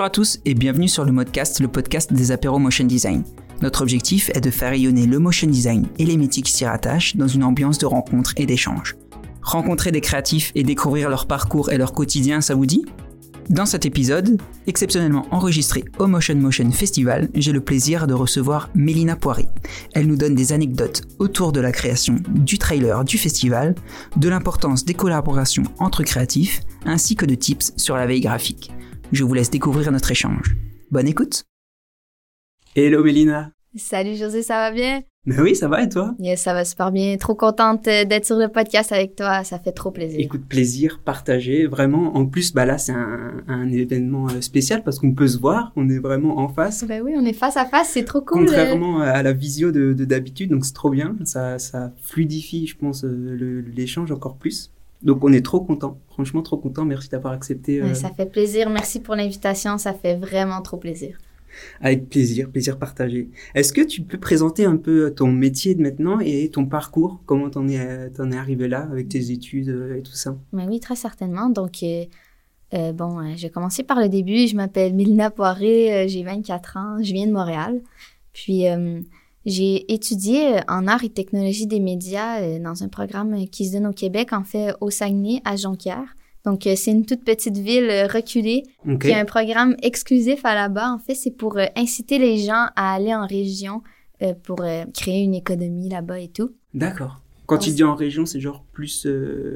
Bonjour à tous et bienvenue sur le Modcast, le podcast des apéros motion design. Notre objectif est de faire rayonner le motion design et les métiers s'y rattachent dans une ambiance de rencontre et d'échange. Rencontrer des créatifs et découvrir leur parcours et leur quotidien, ça vous dit? Dans cet épisode, exceptionnellement enregistré au Motion Motion Festival, j'ai le plaisir de recevoir Mélina Poiré. Elle nous donne des anecdotes autour de la création du trailer du festival, de l'importance des collaborations entre créatifs, ainsi que de tips sur la veille graphique. Je vous laisse découvrir notre échange. Bonne écoute Hello Mélina Salut José, ça va bien? Mais oui, ça va et toi? Yes, ça va super bien. Trop contente euh, d'être sur le podcast avec toi. Ça fait trop plaisir. Écoute, plaisir partagé. Vraiment, en plus, bah là, c'est un, un événement euh, spécial parce qu'on peut se voir. On est vraiment en face. Ben oui, on est face à face. C'est trop cool. Contrairement à la visio de d'habitude, donc c'est trop bien. Ça, ça fluidifie, je pense, euh, l'échange encore plus. Donc on est trop content, franchement trop content. Merci d'avoir accepté. Euh... Ça fait plaisir. Merci pour l'invitation. Ça fait vraiment trop plaisir. Avec plaisir, plaisir partagé. Est-ce que tu peux présenter un peu ton métier de maintenant et ton parcours? Comment t'en es, en es arrivé là avec tes études euh, et tout ça? Ben Oui, très certainement. Donc, euh, euh, bon, j'ai commencé par le début. Je m'appelle Milna Poiré, j'ai 24 ans, je viens de Montréal. Puis, j'ai étudié en art et technologie des médias dans un programme qui se donne au Québec, en fait, au Saguenay, à Jonquière. Donc, euh, c'est une toute petite ville euh, reculée qui a un programme exclusif à là-bas. En fait, c'est pour euh, inciter les gens à aller en région pour créer une économie là-bas et tout. D'accord. Quand tu dis en région, c'est genre plus...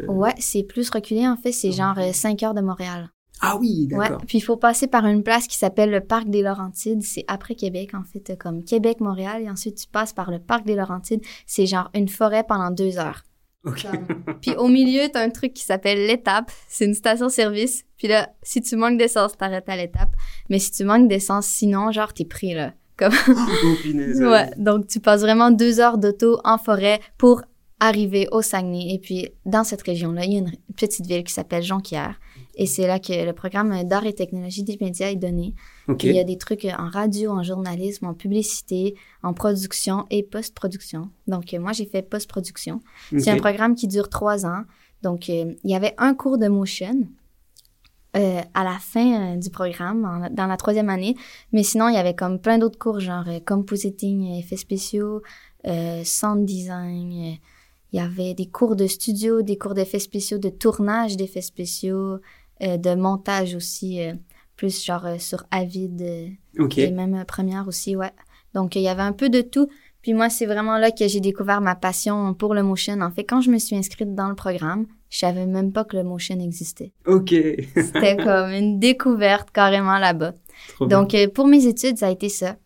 Ouais, c'est plus reculé. En fait, c'est genre 5 heures de Montréal. Ah oui, d'accord. Ouais, puis il faut passer par une place qui s'appelle le Parc des Laurentides. C'est après Québec, en fait, comme Québec-Montréal. Et ensuite, tu passes par le Parc des Laurentides. C'est genre une forêt pendant deux heures. Puis au milieu, t'as un truc qui s'appelle l'étape. C'est une station-service. Puis là, si tu manques d'essence, t'arrêtes à l'étape. Mais si tu manques d'essence, sinon, genre, t'es pris, là. Comme... oh, ouais. Donc, tu passes vraiment deux heures d'auto en forêt pour arriver au Saguenay. Et puis, dans cette région-là, il y a une petite ville qui s'appelle Jonquière. Et c'est là que le programme d'art et technologie des médias est donné. Il y a des trucs en radio, en journalisme, en publicité, en production et post-production. Donc, euh, moi, j'ai fait post-production. C'est un programme qui dure trois ans. Donc, euh, il y avait un cours de motion euh, à la fin du programme, dans la troisième année. Mais sinon, il y avait comme plein d'autres cours, genre compositing, effets spéciaux, sound design. il y avait des cours de studio, des cours d'effets spéciaux, de tournage d'effets spéciaux, de montage aussi plus genre euh, sur Avid euh, et même euh, Première aussi, ouais. Donc, il y avait un peu de tout. Puis moi, c'est vraiment là que j'ai découvert ma passion pour le motion. En fait, quand je me suis inscrite dans le programme, je savais même pas que le motion existait. OK. C'était comme une découverte carrément là-bas. Donc, pour mes études, ça a été ça.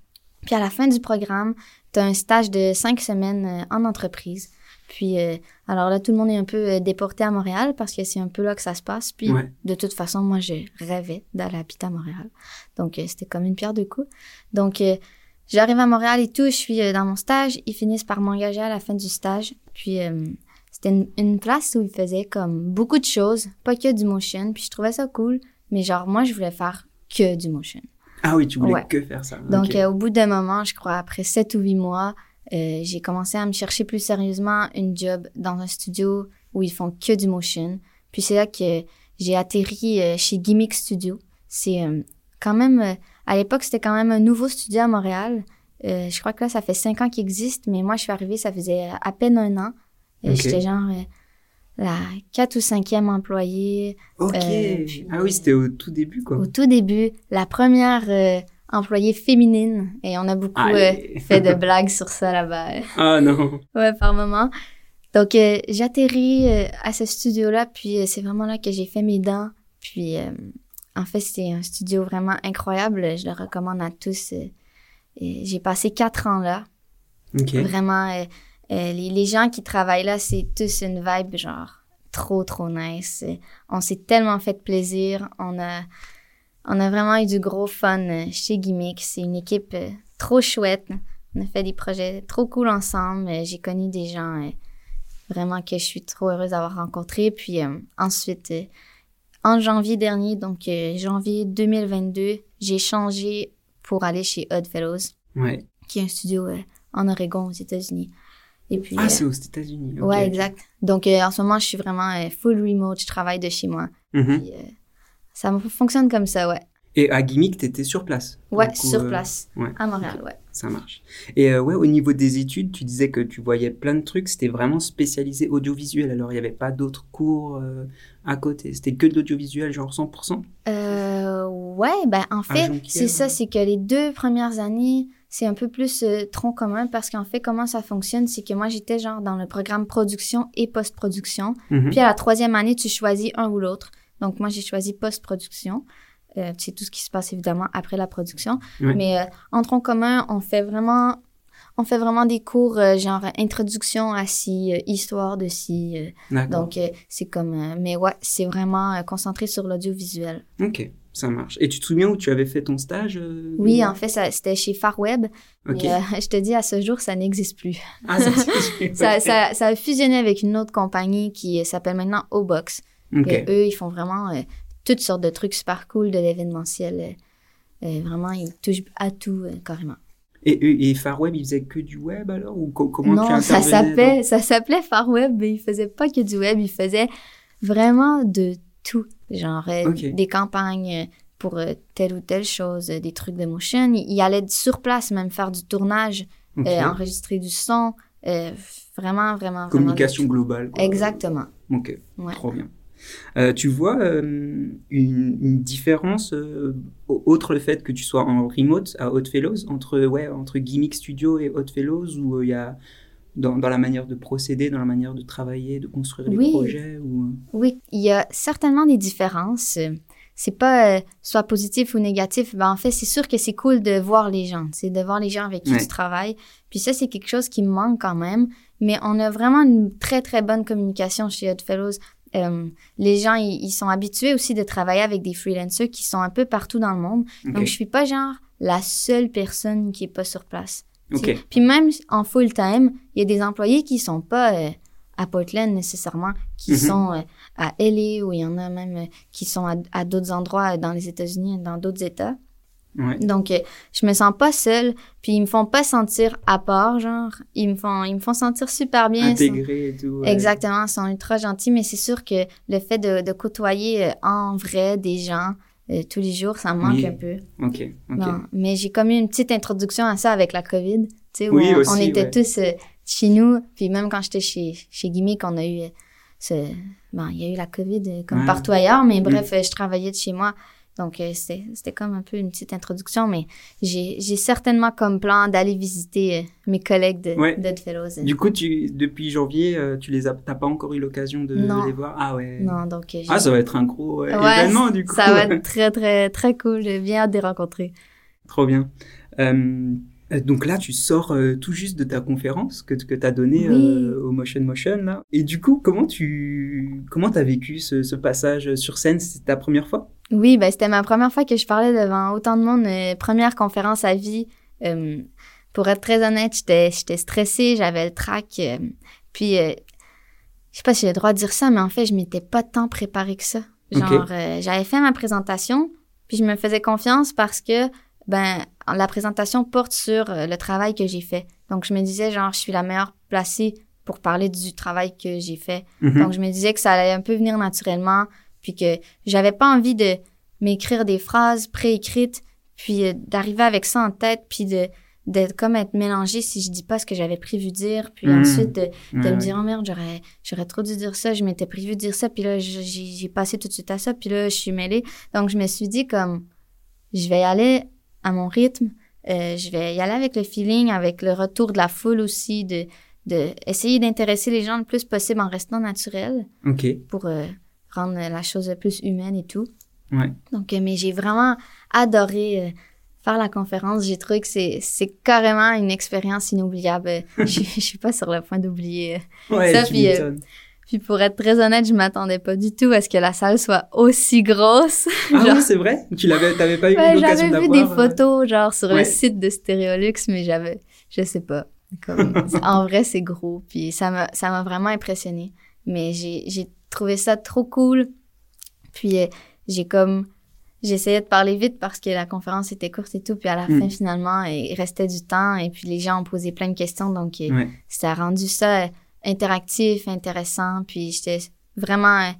Puis à la fin du programme, tu as un stage de cinq semaines en entreprise. Puis, euh, alors là, tout le monde est un peu euh, déporté à Montréal parce que c'est un peu là que ça se passe. Puis, de toute façon, moi, je rêvais d'aller habiter à Montréal. Donc, euh, c'était comme une pierre de coups. Donc, j'arrive à Montréal et tout, je suis dans mon stage. Ils finissent par m'engager à la fin du stage. Puis, c'était une, place où ils faisaient comme beaucoup de choses, pas que du motion. Puis, je trouvais ça cool. Mais genre, moi, je voulais faire que du motion. Ah oui, tu voulais que faire ça. Donc, au bout d'un moment, je crois, après sept ou huit mois, euh, j'ai commencé à me chercher plus sérieusement une job dans un studio où ils font que du motion. Puis c'est là que j'ai atterri euh, chez Gimmick Studio. C'est euh, quand même, à l'époque, c'était quand même un nouveau studio à Montréal. je crois que là, ça fait cinq ans qu'il existe, mais moi, je suis arrivée, ça faisait à peine un an. J'étais genre la quatre ou cinquième employée. Ok. ah oui, c'était au tout début, quoi. Au tout début. La première employée féminine et on a beaucoup euh, fait de blagues sur ça là-bas. Ah non. Ouais, par moment. Donc euh, j'atterris euh, à ce studio-là, puis c'est vraiment là que j'ai fait mes dents. Puis en fait c'est un studio vraiment incroyable, je le recommande à tous. j'ai passé quatre ans là. Vraiment, les, les, gens qui travaillent là, c'est tous une vibe genre trop trop nice. On s'est tellement fait plaisir, on a on a vraiment eu du gros fun euh, chez Gimmick. C'est une équipe euh, trop chouette. On a fait des projets trop cool ensemble. Euh, j'ai connu des gens vraiment que je suis trop heureuse d'avoir rencontrés. Puis ensuite, en janvier dernier, donc janvier 2022, j'ai changé pour aller chez Odd Fellows, qui est un studio en Oregon aux États-Unis. Et puis, ah, c'est aux États-Unis. Ouais, exact. Donc en ce moment, je suis vraiment full remote. Je travaille de chez moi. Mm-hmm. Ça fonctionne comme ça, ouais. Et à Gimmick, tu étais sur place Ouais, sur place, à Montréal, ouais. Ça marche. Et ouais, au niveau des études, tu disais que tu voyais plein de trucs, c'était vraiment spécialisé audiovisuel, alors il n'y avait pas d'autres cours à côté, c'était que de l'audiovisuel, genre 100% Ouais, ben en fait, c'est ça, c'est que les deux premières années, c'est un peu plus euh, tronc commun parce qu'en fait, comment ça fonctionne, c'est que moi, j'étais genre dans le programme production et post-production. Mhm. Puis à la troisième année, tu choisis un ou l'autre. Donc moi, j'ai choisi post-production. Euh, c'est tout ce qui se passe évidemment après la production. Mais euh, en tronc commun, on fait vraiment on fait vraiment des cours genre introduction à ci, histoire de ci. donc c'est comme mais ouais, c'est vraiment concentré sur l'audiovisuel. OK. Ça marche. Et tu te souviens où tu avais fait ton stage euh, Oui, en fait, c'était chez Farweb. Ok. Euh, je te dis, à ce jour, ça n'existe plus. Ah, ça, ça, ça, a fusionné avec une autre compagnie qui s'appelle maintenant O-Box. Et eux, ils font vraiment euh, toutes sortes de trucs super cool de l'événementiel. vraiment, ils touchent à tout, carrément. Et, et Farweb, ils faisaient que du web alors? Ou comment Non, ça s'appelait, ça s'appelait Farweb, mais ils faisaient pas que du web, ils faisaient vraiment de tout. Genre euh, des campagnes pour euh, telle ou telle chose, des trucs de motion. Il, allait sur place même faire du tournage, euh, enregistrer du son. vraiment, vraiment, Communication globale. Exactement. Ok, trop bien. Tu vois une, différence, autre le fait que tu sois en remote à Fellows entre, ouais, entre Gimmick Studio et Fellows où il y a dans, dans, la manière de procéder, dans la manière de travailler, de construire les projets ou... Oui, il y a certainement des différences. C'est pas euh, soit positif ou négatif. Ben, en fait, c'est sûr que c'est cool de voir les gens, c'est de voir les gens avec qui tu travailles. Puis ça, c'est quelque chose qui me manque quand même. Mais on a vraiment une très, très bonne communication chez Oddfellows. Euh, les gens, ils, sont habitués aussi de travailler avec des freelancers qui sont un peu partout dans le monde. Donc, je suis pas genre la seule personne qui est pas sur place. Puis même en full time, il y a des employés qui sont pas euh, à Portland nécessairement, qui mm-hmm. sont euh, à LA ou il y en a même qui sont à, d'autres endroits dans les États-Unis, dans d'autres États. Donc je me sens pas seule, puis ils me font pas sentir à part, genre ils me font ils me font sentir super bien. Intégrés et tout. Exactement, ils sont ultra gentils, mais c'est sûr que le fait de, de côtoyer en vrai des gens, euh, tous les jours, ça me manque un peu. OK, OK. mais j'ai comme eu une petite introduction à ça avec la COVID, tu sais, où oui, on, était tous euh, chez nous, puis même quand j'étais chez, chez Gimmick, on a eu euh, ce... Bon, il y a eu la COVID comme partout ailleurs, mais bref, je travaillais de chez moi. Donc, euh, c'était comme un peu une petite introduction, mais j'ai certainement comme plan d'aller visiter euh, mes collègues de, ouais. Du coup, tu, depuis janvier, euh, tu les as, pas encore eu l'occasion de, les voir? Ah ouais. Non, donc. ah, ça va être un gros événement, du coup. Ça va être très, très, très cool. J'ai bien hâte de les rencontrer. Trop bien. Donc là, tu sors tout juste de ta conférence que, que tu as donnée au Motion Motion. Là. Et du coup, comment tu comment as vécu ce, ce passage sur scène? C'était ta première fois? Oui, ben, c'était ma première fois que je parlais devant autant de monde, euh, première conférence à vie. Euh, pour être très honnête, j'étais, stressée, j'avais le trac. Euh, puis, je sais pas si j'ai le droit de dire ça, mais en fait, je m'étais pas tant préparée que ça. Genre, j'avais fait ma présentation, puis je me faisais confiance parce que, ben, la présentation porte sur le travail que j'ai fait. Donc, je me disais, genre, je suis la meilleure placée pour parler du travail que j'ai fait. Mhm. Donc, je me disais que ça allait un peu venir naturellement puis que j'avais pas envie de m'écrire des phrases préécrites, puis euh, d'arriver avec ça en tête, puis de d'être comme être mélangé si je dis pas ce que j'avais prévu dire, puis mmh. ensuite de, me dire oh merde j'aurais j'aurais trop dû dire ça, je m'étais prévu de dire ça, puis là j'ai passé tout de suite à ça, puis là je suis mêlée, donc je me suis dit comme je vais y aller à mon rythme, euh, je vais y aller avec le feeling, avec le retour de la foule aussi, de de essayer d'intéresser les gens le plus possible en restant naturel, ok pour euh, rendre la chose plus humaine et tout. Ouais. Donc, euh, mais j'ai vraiment adoré faire la conférence. J'ai trouvé que c'est, c'est carrément une expérience inoubliable. je, je suis pas sur le point d'oublier ouais, ça. Puis, puis pour être très honnête, je m'attendais pas du tout à ce que la salle soit aussi grosse. Ah oui, c'est vrai? Tu l'avais, t'avais pas eu ouais, l'occasion d'avoir? J'avais vu des photos, genre, sur le site de Stéréolux, mais j'avais, je sais pas. Comme, en vrai, c'est gros. Puis ça m'a, ça m'a vraiment impressionné. Mais j'ai, j'ai trouvé ça trop cool. Puis euh, j'ai comme j'essayais de parler vite parce que la conférence était courte et tout. Puis à la fin, mm. finalement, il restait du temps et puis les gens ont posé plein de questions. Donc, euh, ça a rendu ça euh, interactif, intéressant. Puis j'étais vraiment,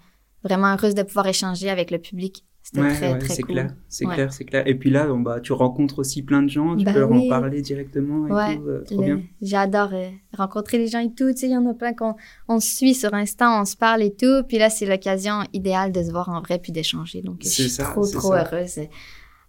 vraiment heureuse de pouvoir échanger avec le public. C'était très, très c'est cool. clair, c'est Ouais. clair, c'est clair. Et puis là, bon, bah, tu rencontres aussi plein de gens, tu Bah peux leur oui. en parler directement et Ouais, tout, euh, trop Le- bien. J'adore euh, rencontrer les gens et tout. Tu sais, il y en a plein qu'on on se suit sur Insta, on se parle et tout. Puis là, c'est l'occasion idéale de se voir en vrai puis d'échanger. Donc, je C'est suis ça, trop, c'est trop ça. heureuse.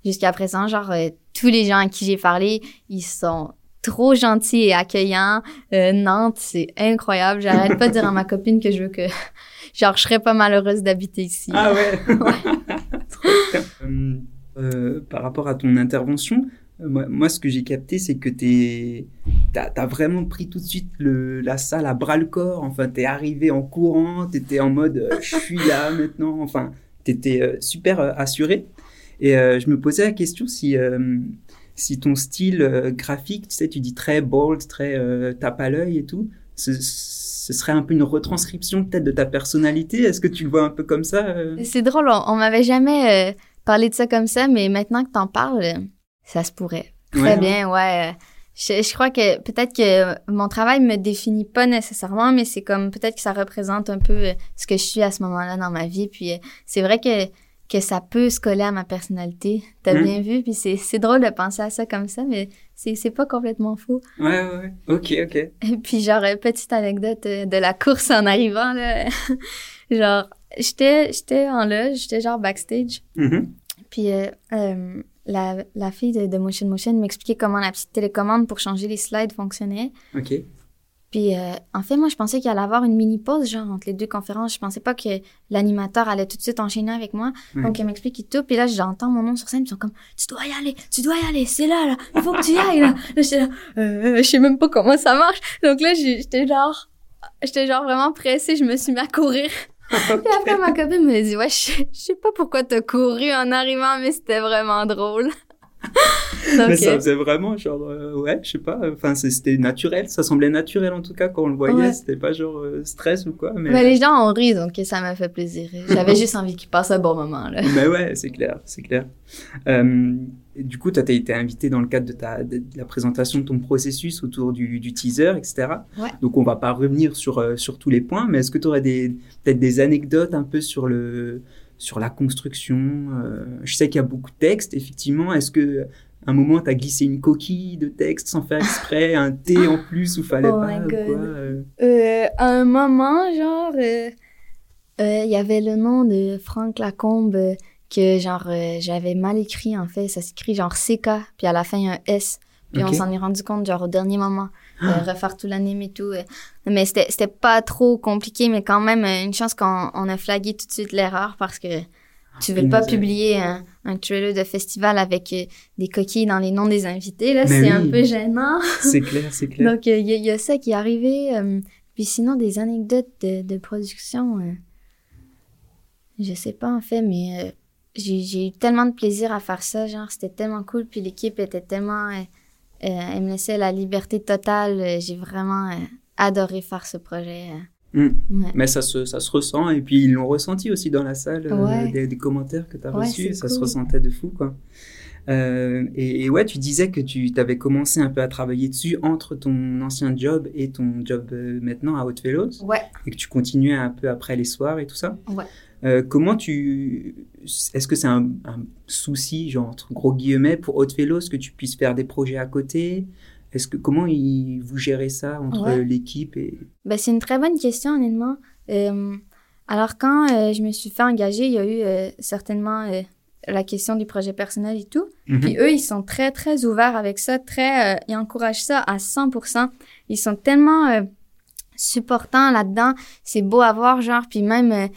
Jusqu'à présent, genre, euh, tous les gens à qui j'ai parlé, ils sont trop gentils et accueillants. Euh, Nantes, c'est incroyable. J'arrête pas de dire à ma copine que je veux que, genre, je serais pas malheureuse d'habiter ici. Ah ouais. Bien. Euh, euh, par rapport à ton intervention, moi, moi, ce que j'ai capté, c'est que t'es, t'as, vraiment pris tout de suite le, la salle à bras le corps. Enfin, t'es arrivé en courant, t'étais en mode, euh, je suis là maintenant. Enfin, t'étais super assuré. Et je me posais la question si, si ton style euh, graphique, tu sais, tu dis très bold, très euh, tape à l'œil et tout, ce, ce serait un peu une retranscription peut-être de ta personnalité. Est-ce que tu le vois un peu comme ça euh? C'est drôle, on, on m'avait jamais euh, parlé de ça comme ça, mais maintenant que t'en parles, ça se pourrait. Très Ouais, bien, ouais. Je, je crois que peut-être que mon travail me définit pas nécessairement, mais c'est comme peut-être que ça représente un peu ce que je suis à ce moment-là dans ma vie. Puis c'est vrai que, que ça peut se coller à ma personnalité. T'as Mhm. bien vu, puis c'est c'est drôle de penser à ça comme ça, mais c'est c'est pas complètement faux. Ouais, ouais. Ok, ok. Et puis genre, euh, petite anecdote euh, de la course en arrivant, là. genre, j'étais j'étais en loge, j'étais genre backstage. Mhm. Puis euh, euh, la, la fille de, de Motion Motion m'expliquait comment la petite télécommande pour changer les slides fonctionnait. Ok. Puis euh, en fait, moi, je pensais qu'il allait avoir une mini pause, genre, entre les deux conférences. Je pensais pas que l'animateur allait tout de suite enchaîner avec moi. Donc, elle m'explique et tout. Puis là, j'entends mon nom sur scène. Ils sont comme, tu dois y aller, tu dois y aller, c'est là, là, il faut que tu y ailles, là. Là, j'étais là, euh, je sais même pas comment ça marche. Donc là, j'étais genre, j'étais genre vraiment pressée. Je me suis mis à courir. Puis après, ma copine me dit, ouais, je, je sais pas pourquoi t'as couru en arrivant, mais c'était vraiment drôle. Mais ça faisait vraiment genre, euh, ouais, je sais pas, enfin c'était naturel, ça semblait naturel en tout cas quand on le voyait, Ouais. c'était pas genre euh, stress ou quoi, mais, ben, les gens ont ri, donc ça m'a fait plaisir. J'avais juste envie qu'ils passent un bon moment, là. mais ouais, c'est clair, c'est clair. Euh, du coup, tu as été invité dans le cadre de, ta, de la présentation de ton processus autour du, du teaser, etc. Ouais. Donc on va pas revenir sur, euh, sur tous les points, mais est-ce que tu aurais des, peut-être des anecdotes un peu sur le sur la construction euh, Je sais qu'il y a beaucoup de textes, effectivement. Est-ce que un moment, tu as glissé une coquille de texte sans faire exprès, un T en plus où fallait Oh pas ou quoi euh Euh, à un moment, genre, euh, euh, il y avait le nom de Franck Lacombe que, genre, j'avais mal écrit, en fait. Ça s'écrit genre CK, puis à la fin, il y a un S. Puis on s'en est rendu compte, genre, au dernier moment. Euh, refaire tout l'anime et tout. Mais c'était pas trop compliqué, mais quand même, une chance qu'on on a flagué tout de suite l'erreur parce que tu veux pas publier un, un trailer de festival avec euh, des coquilles dans les noms des invités, là. C'est un peu gênant. C'est clair, c'est clair. Donc, il y, a- y a ça qui est arrivé. euh, puis sinon, des anecdotes de, de production, euh, je sais pas en fait, mais euh, j'ai eu tellement de plaisir à faire ça. Genre, c'était tellement cool. Puis l'équipe était tellement. euh, euh, elle me laissait la liberté totale. euh, j'ai vraiment euh, adoré faire ce projet. Mm. Ouais. Mais ça se, ça se ressent, et puis ils l'ont ressenti aussi dans la salle, euh, des, des commentaires que tu as Ouais, reçus, ça se ressentait de fou, quoi. Euh, et, et ouais, tu disais que tu avais commencé un peu à travailler dessus entre ton ancien job et ton job euh, maintenant à Haute Vélos, Ouais. et que tu continuais un peu après les soirs et tout ça. Ouais. Euh, comment tu... Est-ce que c'est un, un souci, genre entre gros guillemets, pour Haute Vélos que tu puisses faire des projets à côté? Est-ce que comment il, vous gérez ça entre Ouais. l'équipe et... Ben, c'est une très bonne question, honnêtement. Euh, alors, quand euh, je me suis fait engager, il y a eu euh, certainement la question du projet personnel et tout. Mhm. Puis eux, ils sont très, très ouverts avec ça, très, ils encouragent ça à 100%. Ils sont tellement supportants là-dedans. C'est beau à voir, genre, puis même,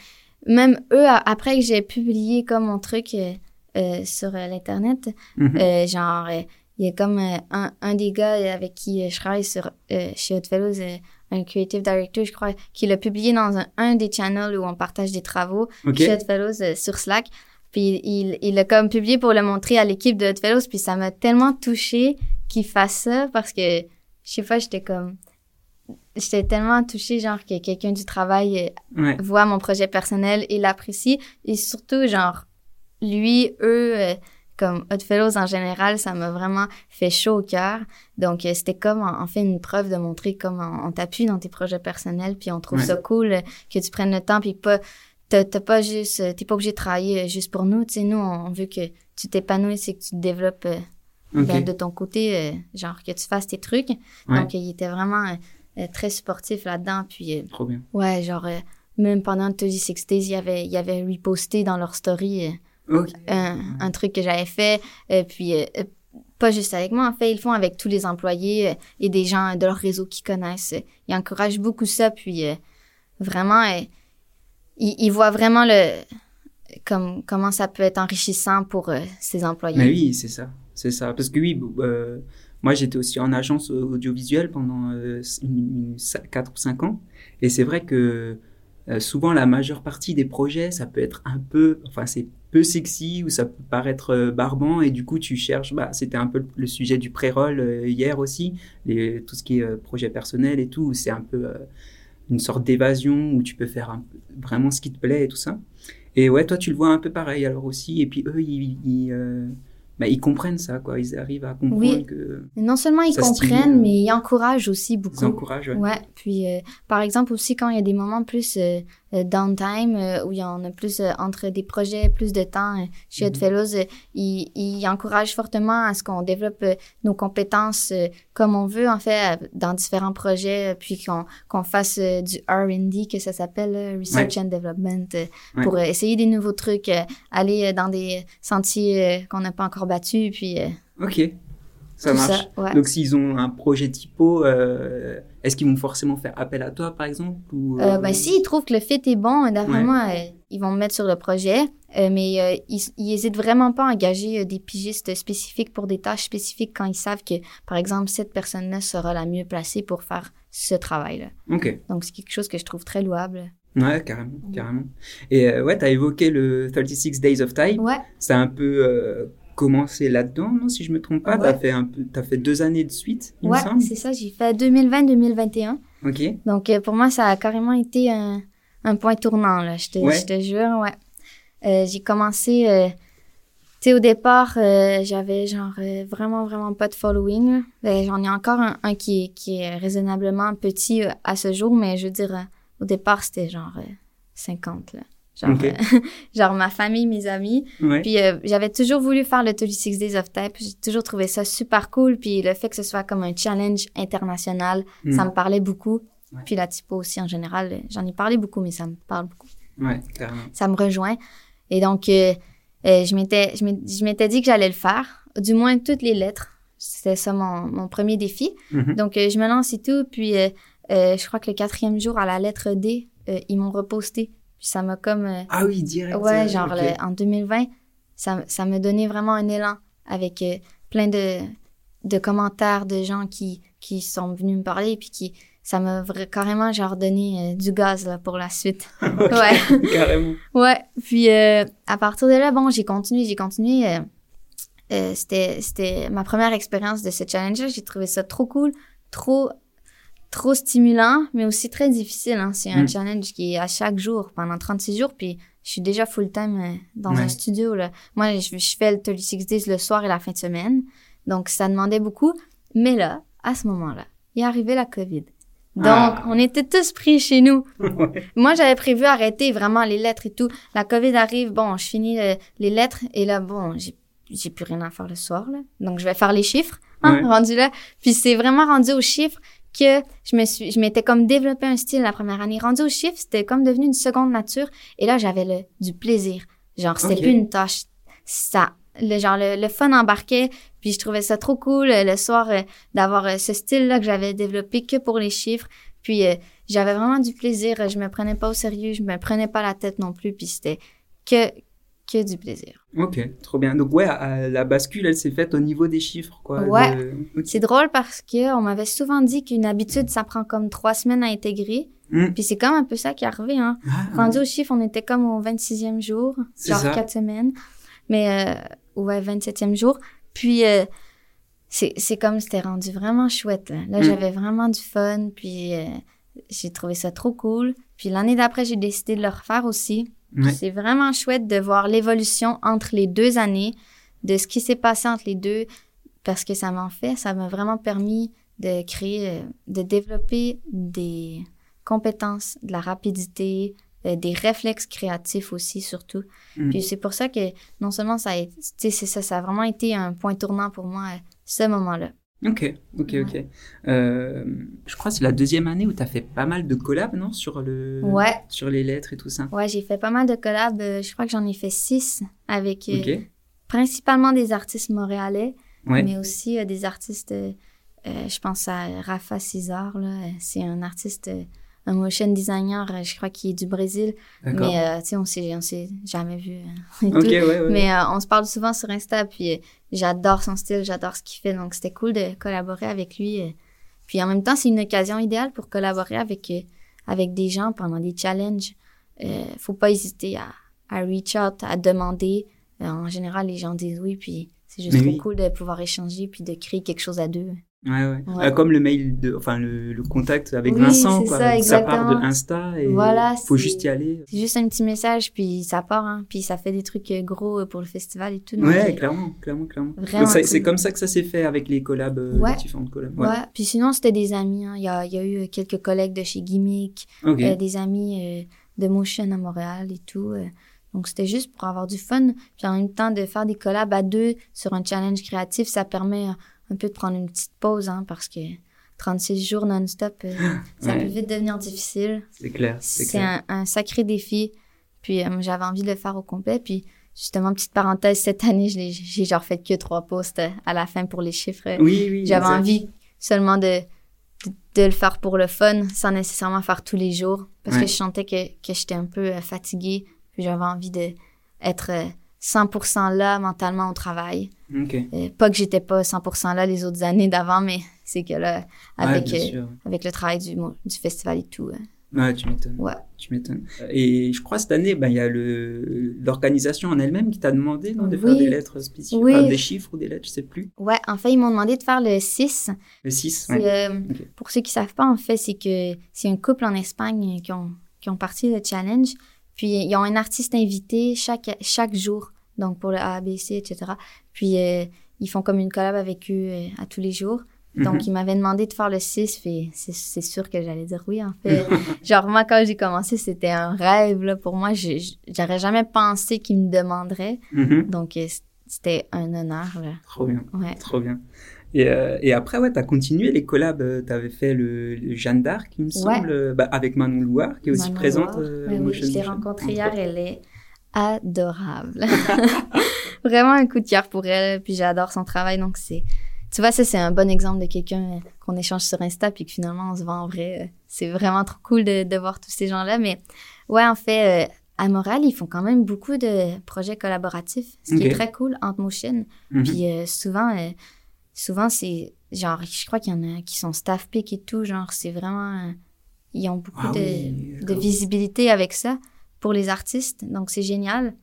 même eux, après que j'ai publié comme mon truc sur l'Internet, Mhm. genre, il y a comme euh, un, un des gars avec qui euh, je travaille sur, euh, chez Hot Fellows, euh, un creative director, je crois, qui l'a publié dans un, un des channels où on partage des travaux chez Hot Fellows euh, sur Slack. Puis il l'a comme publié pour le montrer à l'équipe de Hot Fellows. Puis ça m'a tellement touchée qu'il fasse ça parce que, je sais pas, j'étais comme... J'étais tellement touchée, genre, que quelqu'un du travail euh, Ouais. voit mon projet personnel et l'apprécie. Et surtout, genre, lui, eux, euh, comme Hot Fellows en général, ça m'a vraiment fait chaud au cœur. Donc, euh, c'était comme, en, en fait, une preuve de montrer comment on, on t'appuie dans tes projets personnels, puis on trouve Ouais. ça cool euh, que tu prennes le temps, puis pas t'as pas juste, t'es pas obligé de travailler juste pour nous. Tu sais, nous, on veut que tu t'épanouisses et que tu te développes ben, de ton côté, genre que tu fasses tes trucs. Donc, il était vraiment très sportif là-dedans. Puis, Trop bien. Ouais, genre, même pendant 36 Days, il y avait, il y avait reposté dans leur story un, un, truc que j'avais fait. Et puis, pas juste avec moi, en fait, ils le font avec tous les employés euh, et des gens de leur réseau qui connaissent. Ils encouragent beaucoup ça, puis euh, vraiment, euh, ils, voient vraiment le comme, comment ça peut être enrichissant pour ces employés. Mais oui, c'est ça, c'est ça. Parce que oui, moi j'étais aussi en agence audiovisuelle pendant 4 ou 5 ans, et c'est vrai que souvent la majeure partie des projets, ça peut être un peu, enfin c'est peu sexy ou ça peut paraître euh, barbant et du coup tu cherches bah c'était un peu le sujet du pré-roll euh, hier aussi tout ce qui est euh, projet personnel et tout c'est un peu une sorte d'évasion où tu peux faire vraiment ce qui te plaît et tout ça. Et ouais toi tu le vois un peu pareil alors aussi et puis eux ils bah, ils comprennent ça, quoi. Ils arrivent à comprendre oui. que. Non seulement ils comprennent, mais ils encouragent aussi beaucoup. Ils encouragent, ouais. ouais. Puis, par exemple, aussi, quand il y a des moments plus euh, downtime euh, où il y en a plus euh, entre des projets, plus de temps chez mm Fellows, il, il, encourage fortement à ce qu'on développe nos compétences comme on veut en fait dans différents projets, puis qu'on qu'on fasse du R&D que ça s'appelle Research and Development pour essayer des nouveaux trucs, aller dans des sentiers qu'on n'a pas encore battus, puis. ok. Ça marche. Donc, s'ils ont un projet typo, euh, est-ce qu'ils vont forcément faire appel à toi, par exemple ou, euh, ben, S'ils trouvent que le fit est bon, d'après moi, euh, ils vont me mettre sur le projet. mais ils n'hésitent vraiment pas à engager des pigistes spécifiques pour des tâches spécifiques quand ils savent que, par exemple, cette personne-là sera la mieux placée pour faire ce travail-là. OK. Donc, c'est quelque chose que je trouve très louable. Ouais, carrément, carrément. Et ouais, tu as évoqué le 36 Days of Time. Ouais. C'est un peu commencé là-dedans, non, si je me trompe pas. tu T'as fait un peu, as fait deux années de suite, il ouais, c'est ça. J'ai fait 2020-2021. Ok. Donc euh, pour moi, ça a carrément été un, un point tournant là. Je te, je te jure, ouais. Euh, j'ai commencé. Euh, tu sais, au départ, j'avais genre vraiment, vraiment pas de following. Ben, j'en ai encore un, un, qui, est, qui est raisonnablement petit à ce jour, mais je veux dire, au départ, c'était genre 50, là. Genre, euh, genre ma famille, mes amis. Puis euh, j'avais toujours voulu faire le 36 Days of Type. J'ai toujours trouvé ça super cool. Puis le fait que ce soit comme un challenge international, hmm. ça me parlait beaucoup. Puis la typo aussi en général, j'en ai parlé beaucoup, mais ça me parle beaucoup. Ouais, carrément. Ça me rejoint. Et donc, euh, je m'étais je m'étais dit que j'allais le faire. Du moins, toutes les lettres. C'était ça mon, mon, premier défi. Mm-hmm. Donc, je me lance et tout. Puis, je crois que le quatrième jour, à la lettre D, ils m'ont reposté puis ça m'a comme... Euh, ah oui, direct. Ouais, genre en 2020, ça, ça me donnait vraiment un élan avec euh, plein de, de commentaires de gens qui, qui sont venus me parler puis qui... Ça m'a carrément genre donné euh, du gaz là, pour la suite. ouais. Carrément. Ouais. Puis à partir de là, bon, j'ai continué, j'ai continué. c'était, c'était ma première expérience de ce challenge J'ai trouvé ça trop cool, trop trop stimulant, mais aussi très difficile. Hein. C'est un mm. challenge qui est à chaque jour, pendant 36 jours, puis je suis déjà full-time euh, dans un studio. Là. Moi, je, fais le 36 Days le soir et la fin de semaine, donc ça demandait beaucoup. Mais là, à ce moment-là, il est arrivé la COVID. Donc, ah. on était tous pris chez nous. Moi, j'avais prévu arrêter vraiment les lettres et tout. La COVID arrive, bon, je finis les lettres et là, bon, j'ai plus rien à faire le soir, là. Donc, je vais faire les chiffres, hein, rendu là. Puis c'est vraiment rendu aux chiffres que je me suis, je m'étais comme développé un style la première année. Rendu au chiffre, c'était comme devenu une seconde nature. Et là, j'avais le, du plaisir. Genre, c'était plus une tâche. Ça, le genre, le, fun embarquait. Puis je trouvais ça trop cool euh, le soir euh, d'avoir euh, ce style-là que j'avais développé que pour les chiffres. Puis j'avais vraiment du plaisir. Je me prenais pas au sérieux. Je me prenais pas la tête non plus. Puis c'était que, que du plaisir. Ok, trop bien. Donc ouais, la bascule, elle s'est faite au niveau des chiffres, quoi. Ouais. C'est drôle parce que on m'avait souvent dit qu'une habitude, ça prend comme trois semaines à intégrer. Hmm. Puis c'est comme un peu ça qui est arrivé. Hein. Ah, Rendu au chiffre, on était comme au 26e jour, genre quatre semaines. Mais euh, ouais, 27e jour. Puis euh, c'est comme c'était rendu vraiment chouette. Là, hmm. j'avais vraiment du fun. Puis euh, j'ai trouvé ça trop cool. Puis l'année d'après, j'ai décidé de le refaire aussi. C'est vraiment chouette de voir l'évolution entre les deux années, de ce qui s'est passé entre les deux, parce que ça m'a fait, ça m'a vraiment permis de créer, de développer des compétences, de la rapidité, euh, des réflexes créatifs aussi, surtout. Mm. Puis c'est pour ça que non seulement ça a, ça, ça a vraiment été un point tournant pour moi, euh, ce moment-là. Ok, ok, ok. Euh, je crois que c'est la deuxième année où tu as fait pas mal de collabs, non? Sur, le, Ouais. sur les lettres et tout ça. Ouais, j'ai fait pas mal de collabs. euh, je crois que j'en ai fait six avec euh, principalement des artistes montréalais, Ouais. mais aussi euh, des artistes. je pense à Rafa César, C'est un artiste, un motion designer, euh, je crois qu'il est du Brésil. Mais, euh, tu sais, on s'est, on s'est jamais vu. et Ok, tout. ouais, ouais. Mais euh, on se parle souvent sur Insta, puis euh, j'adore son style, j'adore ce qu'il fait. Donc, c'était cool de collaborer avec lui. Puis en même temps, c'est une occasion idéale pour collaborer avec, avec des gens pendant des challenges. Faut pas hésiter à, à reach out, à demander. En général, les gens disent oui, puis c'est juste trop oui. cool de pouvoir échanger puis de créer quelque chose à deux. Ouais, ouais. Ouais. Euh, comme le mail, de, enfin le, le contact avec Oui, Vincent, c'est quoi. ça, part de. Insta et Voilà, faut juste y aller. C'est juste un petit message, puis ça part, hein, puis ça fait des trucs euh, gros euh, pour le festival et tout. Ouais, clairement, clairement, clairement. Ça- c'est comme ça que ça s'est fait avec les collabs, euh, Ouais. les différentes collabs. Ouais. Puis sinon, c'était des amis. hein. Il, y a, il y a eu quelques collègues de chez Gimmick, Ok. euh, des amis euh, de Motion à Montréal et tout. Donc, c'était juste pour avoir du fun. Puis en même temps, de faire des collabs à deux sur un challenge créatif, ça permet un peu de prendre une petite pause, hein, parce que 36 jours non-stop, euh, ça Ouais. peut vite devenir difficile. C'est clair, c'est un, un sacré défi. Puis euh, j'avais envie de le faire au complet. Puis justement, petite parenthèse, cette année, j'ai genre fait que trois posts euh, à la fin pour les chiffres. Oui, oui. J'avais envie seulement de, de, de le faire pour le fun, sans nécessairement faire tous les jours. Parce Ouais. que je sentais que, que j'étais un peu fatiguée. Puis j'avais envie de être 100% là mentalement au travail. Ok. Euh, pas que j'étais pas 100% là les autres années d'avant, mais c'est que là, avec, ouais, bien euh, avec le travail du, festival et tout. euh, Ouais, tu m'étonnes. ouais. Tu m'étonnes. Et je crois cette année, ben, il y a l'organisation en elle-même qui t'a demandé non, de faire Oui. des lettres spécifiques, Oui. enfin, des chiffres ou des lettres, je sais plus. Ouais, en fait, ils m'ont demandé de faire le 6. Le 6, C'est, ouais. euh. Pour ceux qui savent pas, en fait, c'est que c'est un couple en Espagne qui ont, qui ont parti le challenge. Puis ils ont un artiste invité chaque, chaque jour, donc pour le ABC, etc. Puis euh, ils font comme une collab avec eux euh, à tous les jours. Donc Mhm. ils m'avaient demandé de faire le 6, puis c'est sûr que j'allais dire oui, en fait. Genre, moi, quand j'ai commencé, c'était un rêve, là. Pour moi, j'aurais jamais pensé qu'ils me demanderaient. Mhm. Donc, euh, c'était un honneur, là. Trop bien, Ouais. trop bien. Et, euh, et après, ouais, t'as continué les collabs. Tu avais fait le, le Jeanne d'Arc, il me semble, euh, bah, avec Manon Louard, qui est aussi présente. Euh, Oui, je l'ai rencontrée hier, elle est adorable. Vraiment un coup de cœur pour elle, puis j'adore son travail, donc c'est... Tu vois, ça, c'est un bon exemple de quelqu'un euh, qu'on échange sur Insta, puis que finalement, on se voit en vrai. Euh, C'est vraiment trop cool de, de voir tous ces gens-là, mais ouais, en fait, euh, à Montréal, ils font quand même beaucoup de projets collaboratifs, ce qui est très cool entre Motion. Mhm. Puis euh, souvent, euh, souvent c'est genre, je crois qu'il y en a qui sont staff pick et tout, genre, c'est vraiment, euh, ils ont beaucoup Ah de, oui, de d'accord. visibilité avec ça pour les artistes, donc c'est génial.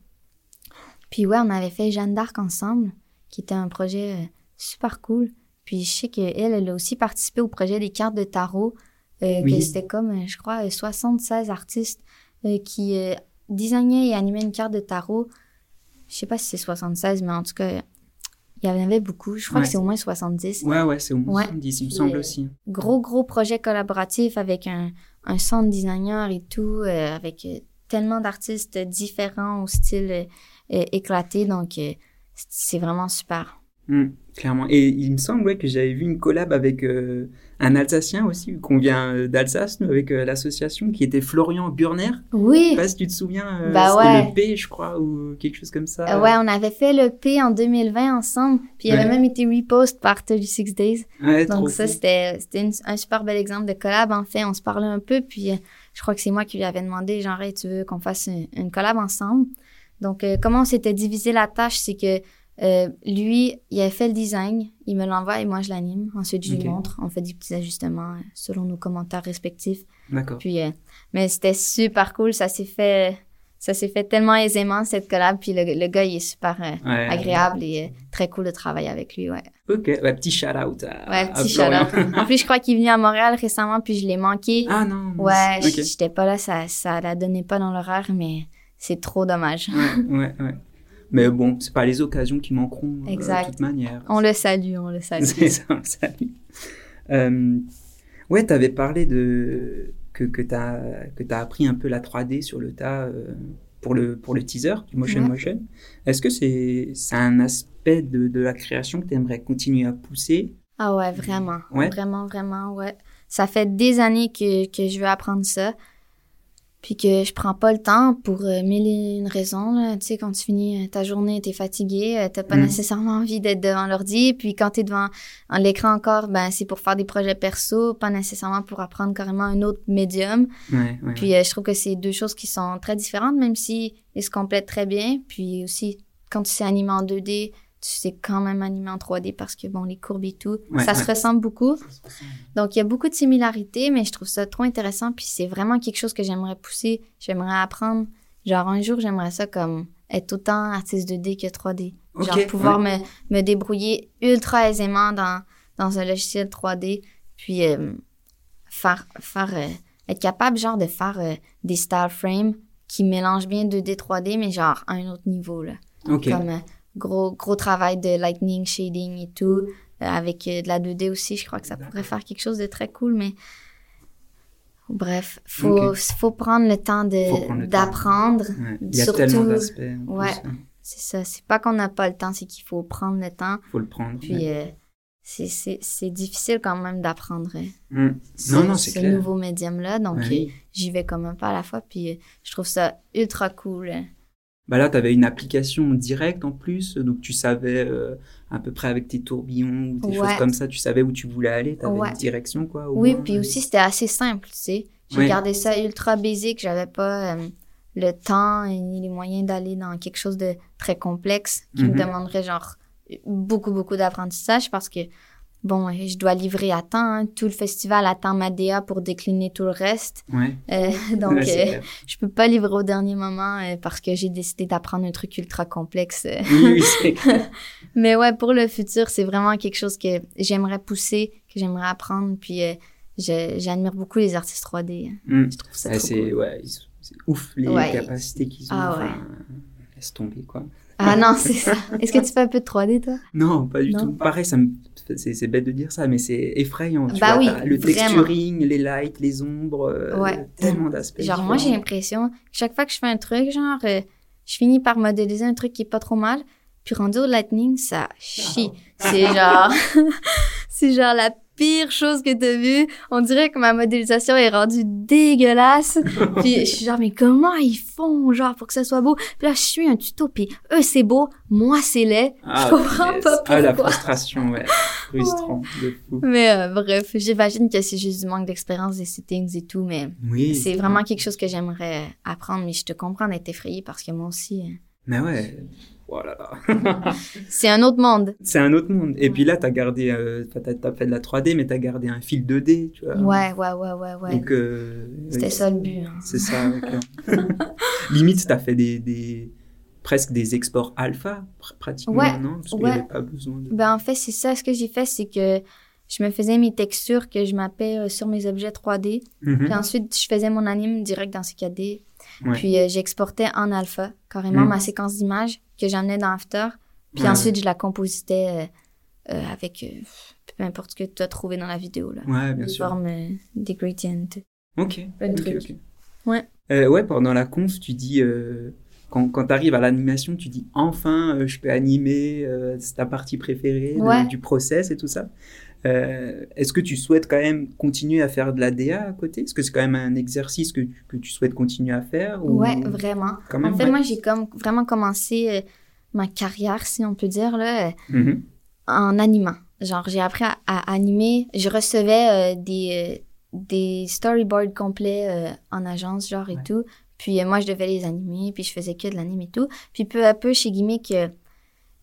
Puis ouais, on avait fait Jeanne d'Arc ensemble, qui était un projet euh, super cool. Puis je sais qu'elle, elle a aussi participé au projet des cartes de tarot, euh, Oui. que c'était comme, je crois, euh, 76 artistes euh, qui euh, designaient et animaient une carte de tarot. Je sais pas si c'est 76, mais en tout cas, il y en avait beaucoup. Je crois Ouais. que c'est au moins 70. Ouais, ouais, c'est au moins Ouais. 70, il me semble euh, aussi. Gros, gros projet collaboratif avec un, un sound designer et tout, euh, avec euh, tellement d'artistes différents au style euh, éclaté. Donc, euh, c'est vraiment super. Mm, clairement. Et il me semble ouais, que j'avais vu une collab avec euh, un Alsacien aussi, qu'on vient euh, d'Alsace, nous, avec euh, l'association, qui était Florian Burner. Je Oui! sais pas si tu te souviens, euh, Bah ouais. le P, je crois, ou quelque chose comme ça. Ouais, on avait fait le P en 2020 ensemble, puis il avait Ouais. même été repost par 36 Days. Ouais, Donc ça, c'était c'était un super bel exemple de collab. En fait, on se parlait un peu, puis je crois que c'est moi qui lui avais demandé, genre, Hey, tu veux qu'on fasse une, une collab ensemble? Donc, comment on s'était divisé la tâche, c'est que euh, lui, il a fait le design, il me l'envoie et moi, je l'anime. Ensuite, je lui montre. On fait des petits ajustements euh, selon nos commentaires respectifs. D'accord. Puis, euh, mais c'était super cool. Ça s'est fait, ça s'est fait tellement aisément, cette collab. Puis le, le gars, il est super euh, Ouais. agréable et très cool de travailler avec lui, ouais. Ok, ouais, petit shout-out à, Ouais, petit Florian. shout-out. En plus, je crois qu'il est venu à Montréal récemment, puis je l'ai manqué. ah non. ouais, ok. j'étais pas là, ça, ça la donnait pas dans l'horaire, mais c'est trop dommage. Ouais, ouais, ouais. Mais bon, c'est pas les occasions qui manqueront euh, Exact. de toute manière. On le salue, on le salue. C'est ça, salut. Euh, ouais, t'avais parlé de que, que tu as, as appris un peu la 3D sur le tas euh, pour, le, pour le teaser du Motion Motion. Est-ce que c'est un aspect de, de la création que tu aimerais continuer à pousser? Ah ouais, vraiment. Vraiment, vraiment, ouais. Ça fait des années que, que je veux apprendre ça puis que je prends pas le temps pour euh, mille et une raisons. Tu sais, quand tu finis euh, ta journée, t'es fatigué, euh, t'as pas mm. nécessairement envie d'être devant l'ordi. Puis quand t'es devant l'écran encore, ben c'est pour faire des projets perso, pas nécessairement pour apprendre carrément un autre médium. Ouais, puis je trouve que c'est deux choses qui sont très différentes, même si ils se complètent très bien. Puis aussi, quand tu sais animer en 2D, tu sais quand même animer en 3D parce que, bon, les courbes et tout, ça se ressemble beaucoup. Donc, il y a beaucoup de similarités, mais je trouve ça trop intéressant. Puis, c'est vraiment quelque chose que j'aimerais pousser, j'aimerais apprendre. Genre, un jour, j'aimerais ça comme être autant artiste 2D que 3D. Genre, pouvoir me, me, débrouiller ultra aisément dans, dans un logiciel 3D, puis euh, faire, faire euh, être capable, genre, de faire euh, des style frames qui mélangent bien 2D, 3D, mais genre, à un autre niveau, là. Comme gros, gros travail de lightning, shading et tout. Euh, avec euh, de la 2D aussi, je crois que ça pourrait faire quelque chose de très cool, mais bref, faut, faut prendre le temps d'apprendre. Il y a tellement d'aspects. Ouais, c'est ça. C'est pas qu'on n'a pas le temps, c'est qu'il faut prendre le temps. faut le prendre. Puis euh, c'est difficile quand même d'apprendre mm. non, non, ce nouveau médium-là. Donc, j'y vais comme un pas à la fois. Puis je trouve ça ultra cool bah là, tu avais une application directe en plus, donc tu savais euh, à peu près avec tes tourbillons ou des choses comme ça, tu savais où tu voulais aller, tu avais une direction quoi. Oui, puis aussi c'était assez simple, tu sais. J'ai gardé ça ultra basique, j'avais pas euh, le temps ni les moyens d'aller dans quelque chose de très complexe qui me mhm. demanderait genre beaucoup beaucoup d'apprentissage parce que bon, je dois livrer à temps. Hein. Tout le festival attend ma DA pour décliner tout le reste. Ouais. Euh, donc, euh, je peux pas livrer au dernier moment euh, parce que j'ai décidé d'apprendre un truc ultra complexe. oui, Mais ouais, pour le futur, c'est vraiment quelque chose que j'aimerais pousser, que j'aimerais apprendre. Puis, j'admire beaucoup les artistes 3D. Hein. Je trouve ça trop c'est, ouais, c'est ouf les capacités qu'ils ont. Ah, ouais. laisse tomber, quoi. Ah non, c'est ça. Est-ce que tu fais un peu de 3D, toi? Non, pas du tout. Pareil, ça me c'est bête de dire ça, mais c'est effrayant. Tu bah vois, oui, le texturing, les lights, les ombres, euh, tellement d'aspects. Genre, moi, j'ai l'impression, chaque fois que je fais un truc, genre, euh, je finis par modéliser un truc qui est pas trop mal, puis rendu au lightning, ça chie. C'est genre, c'est genre la pire chose que t'as vu. On dirait que ma modélisation est rendue dégueulasse. puis je suis genre, mais comment ils font, genre, pour que ça soit beau? Puis là, je suis un tuto, puis eux, c'est beau, moi, c'est laid. Ah, je comprends pas pourquoi. Ah, la frustration, ouais. Frustrant, de fou. Mais euh, bref, j'imagine que c'est juste du manque d'expérience des settings et tout, mais oui, c'est vraiment quelque chose que j'aimerais apprendre. Mais je te comprends d'être effrayée parce que moi aussi... Hein. Mais ouais, Oh c'est un autre monde. C'est un autre monde. Et puis là, tu as gardé, euh, as, fait de la 3D, mais tu as gardé un fil 2D, tu vois. Ouais, ouais, ouais, ouais. ouais. Donc, euh, C'était ça le but. Hein. C'est ça. Limite, tu as fait des, des, presque des exports alpha, pratiquement, ouais, non? Parce ouais. pas besoin de... Ben, en fait, c'est ça. Ce que j'ai fait, c'est que je me faisais mes textures que je mappais euh, sur mes objets 3D. Mhm. Puis ensuite, je faisais mon anime direct dans CKD. Puis j'exportais en alpha, carrément, mhm. ma séquence d'images que j'emmenais dans After. Puis ensuite, je la compositais euh, euh, avec euh, peu importe ce que tu as trouvé dans la vidéo. Là. Ouais, bien sûr. forme des gradients. Ok. ok, Ouais. ouais, pendant la conf, tu dis, quand, quand tu arrives à l'animation, tu dis enfin, je peux animer, c'est ta partie préférée du process et tout ça. Est-ce que tu souhaites quand même continuer à faire de la DA à côté? Est-ce que c'est quand même un exercice que, que tu souhaites continuer à faire ou... Ouais, vraiment. en fait, moi, j'ai comme vraiment commencé ma carrière, si on peut dire, là, mm-hmm. en animant. Genre, j'ai appris à, animer. Je recevais euh, des, euh, des storyboards complets euh, en agence, genre, et tout. Puis moi, je devais les animer, puis je faisais que de l'anime et tout. Puis peu à peu, chez Gimmick,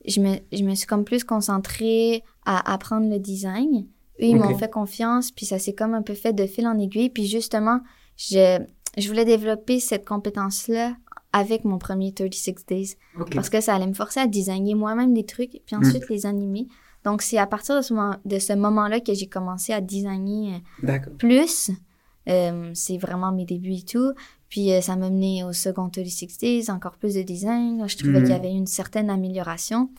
je, me, je me suis comme plus concentrée à apprendre le design. Eux, ils m'ont fait confiance, puis ça s'est comme un peu fait de fil en aiguille. Puis justement, je, je voulais développer cette compétence-là avec mon premier 36 Days. Parce que ça allait me forcer à designer moi-même des trucs, puis ensuite mm. les animer. Donc, c'est à partir de ce, moment, de ce moment-là que j'ai commencé à designer euh, plus. Euh, c'est vraiment mes débuts et tout. Puis euh, ça m'a mené au second 36 Days, encore plus de design. Je trouvais qu'il y mm. avait une certaine amélioration.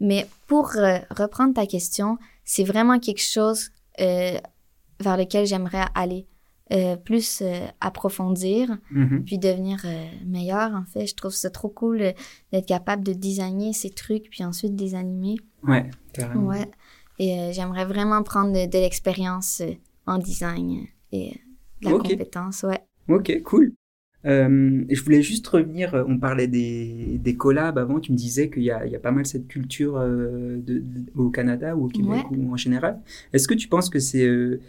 Mais pour reprendre ta question, c'est vraiment quelque chose vers lequel j'aimerais aller euh, plus euh, approfondir, Mhm. puis devenir euh, meilleur, en fait. Je trouve ça trop cool euh, d'être capable de designer ces trucs, puis ensuite de les animer. Ouais, carrément. Ouais. Et euh, j'aimerais vraiment prendre de, de l'expérience euh, en design et de la compétence, ouais. Ok, cool. Euh, je voulais juste revenir, euh, on parlait des, des collabs avant, tu me disais qu'il y a, il y a pas mal cette culture euh, de, de- au Canada ou au Québec Ouais. ou en général. Est-ce que tu penses que c'est euh,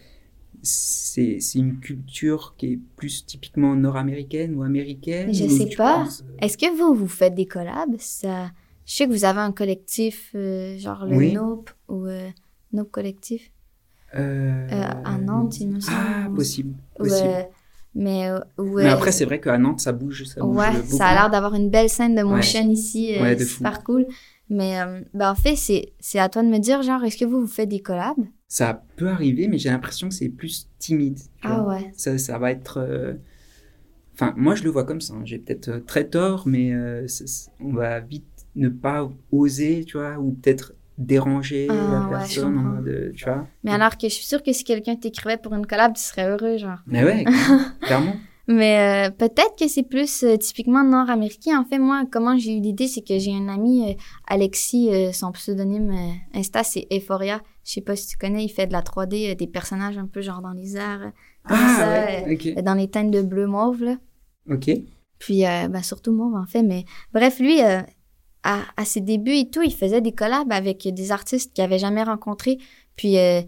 une culture qui est plus typiquement nord-américaine ou américaine Je ou sais pas. penses, Est-ce que vous, vous faites des collabs? Ça... Je sais que vous avez un collectif, genre le Oui. Nope ou Nope Collectif. à Nantes, il me semble. Ah, possible. Mais euh, Mais après, c'est vrai qu'à Nantes, ça bouge. Ça bouge Ouais, beaucoup. ça a l'air d'avoir une belle scène de motion ici, euh, Ouais, de fou. super cool. Mais euh, ben, en fait, c'est c'est à toi de me dire, genre, est-ce que vous, vous faites des collabs? Ça peut arriver, mais j'ai l'impression que c'est plus timide. Ah vois. ouais. ça, ça va être. euh, Enfin, moi, je le vois comme ça. hein. J'ai peut-être très tort, mais euh, on va vite ne pas oser, tu vois, ou peut-être déranger Ah, la personne mode, euh, tu vois. Mais alors que je suis sûre que si quelqu'un t'écrivait pour une collab, tu serais heureux, genre. Mais ouais, clairement. Mais euh, peut-être que c'est plus euh, typiquement nord-américain. En fait, moi, comment j'ai eu l'idée, c'est que j'ai un ami, euh, Alexis, son pseudonyme Insta, c'est Euphoria. Je sais pas si tu connais, il fait de la 3D, euh, des personnages un peu genre dans les airs, comme Ah, ça, ouais, euh, ok. dans les teintes de bleu mauve, là. Ok. Puis, ben, surtout mauve, en fait. Mais bref, lui, à, ses débuts et tout, il faisait des collabs avec des artistes qu'il avait jamais rencontrés. Puis, euh,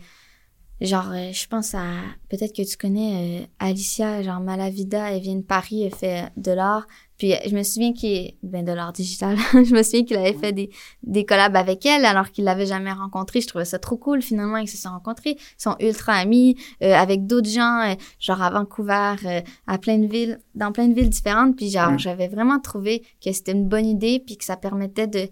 genre, euh, je pense à... Peut-être que tu connais euh, Alicia, genre Malavida, elle vient de Paris, elle fait de l'art. Puis, euh, je me souviens qu'il... Ben, de l'art digital. je me souviens qu'il avait fait des, des collabs avec elle alors qu'il l'avait jamais rencontrée. Je trouvais ça trop cool, finalement, qu'ils se sont rencontrés. Ils sont ultra amis euh, avec d'autres gens, euh, genre à Vancouver, euh, à plein de villes, dans plein de villes différentes. Puis genre, Mm. j'avais vraiment trouvé que c'était une bonne idée, puis que ça permettait de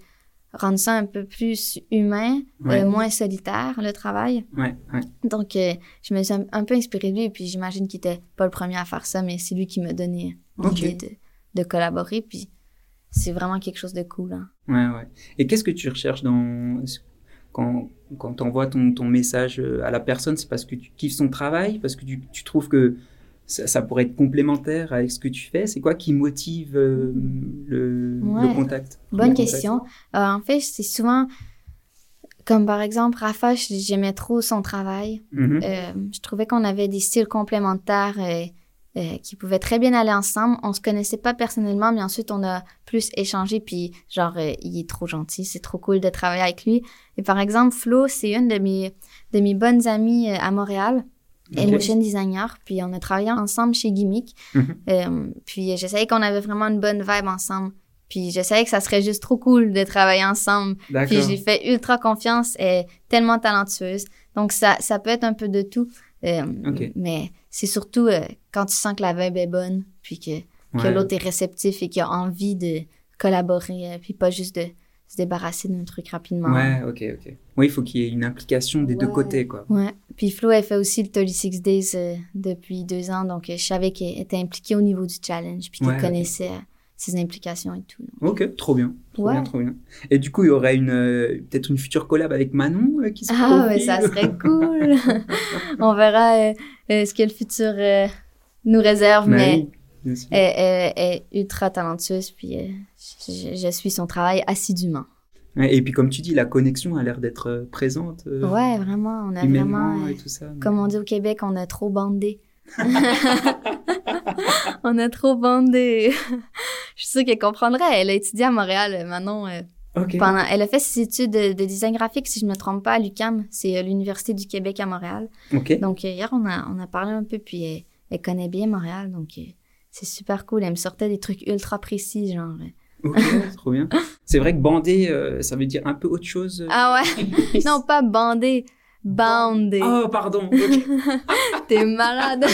rendre ça un peu plus humain, Ouais. euh, moins solitaire, le travail. Ouais, ouais. Donc, euh, je me suis un, un peu inspirée de lui, puis j'imagine qu'il était pas le premier à faire ça, mais c'est lui qui m'a donné l'idée de, de collaborer, puis c'est vraiment quelque chose de cool. Hein. Ouais, ouais. Et qu'est-ce que tu recherches dans quand quand t'envoies ton ton message euh, à la personne, c'est parce que tu kiffes son travail, parce que tu, tu trouves que ça, ça pourrait être complémentaire avec ce que tu fais? C'est quoi qui motive euh, le, Ouais. le contact? Bonne Le contact question. Euh, en fait, c'est souvent, comme par exemple, Rafa, j'aimais trop son travail. Mhm. Euh, je trouvais qu'on avait des styles complémentaires euh, qui pouvaient très bien aller ensemble. On se connaissait pas personnellement, mais ensuite on a plus échangé. Puis genre, euh, il est trop gentil, c'est trop cool de travailler avec lui. Et par exemple, Flo, c'est une de mes de mes bonnes amies euh, à Montréal. Elle est Ok. motion designer, puis on a travaillé ensemble chez Gimmick. Mhm. Euh, puis je savais qu'on avait vraiment une bonne vibe ensemble. Puis je savais que ça serait juste trop cool de travailler ensemble. Puis j'ai fait ultra confiance. Est tellement talentueuse. Donc ça, ça peut être un peu de tout. Euh, Ok. Mais c'est surtout euh, quand tu sens que la vibe est bonne, puis que, que Ouais. l'autre est réceptif et qu'il a envie de collaborer, euh, puis pas juste de se débarrasser d'un truc rapidement. Ouais, ok, ok. Oui, il faut qu'il y ait une implication des deux côtés, quoi. Ouais. Puis Flo, elle fait aussi le 36 Days euh, depuis deux ans, donc je savais qu'elle était impliquée au niveau du challenge, puis qu'elle Ouais, connaissait ses implications et tout. Ok, trop bien. Trop Ouais. bien, trop bien. Et du coup, il y aurait une euh, peut-être une future collab avec Manon euh, qui se Ah, mais profile ça serait cool. On verra euh, ce que le futur nous réserve, mais oui, bien sûr. elle, elle- elle est ultra talentueuse, puis je, je suis son travail assidûment. Ouais, et puis, comme tu dis, la connexion a l'air d'être présente. euh, Ouais, vraiment, on a humainement vraiment, euh, et tout ça. comme on dit au Québec, on a trop bandé. on a trop bandé. Je suis sûre qu'elle comprendrait. Elle a étudié à Montréal, euh, Manon. euh, pendant, elle a fait ses études de, de design graphique, si je ne me trompe pas, à l'UQAM. C'est euh, l'Université du Québec à Montréal. Donc, hier, on a, on a parlé un peu, puis elle, elle connaît bien Montréal, donc c'est super cool. Elle me sortait des trucs ultra précis, genre. Ok, trop bien. C'est vrai que bander, euh, ça veut dire un peu autre chose. euh. Ah ouais? non, pas bandé, bandé. Oh, pardon. T'es malade.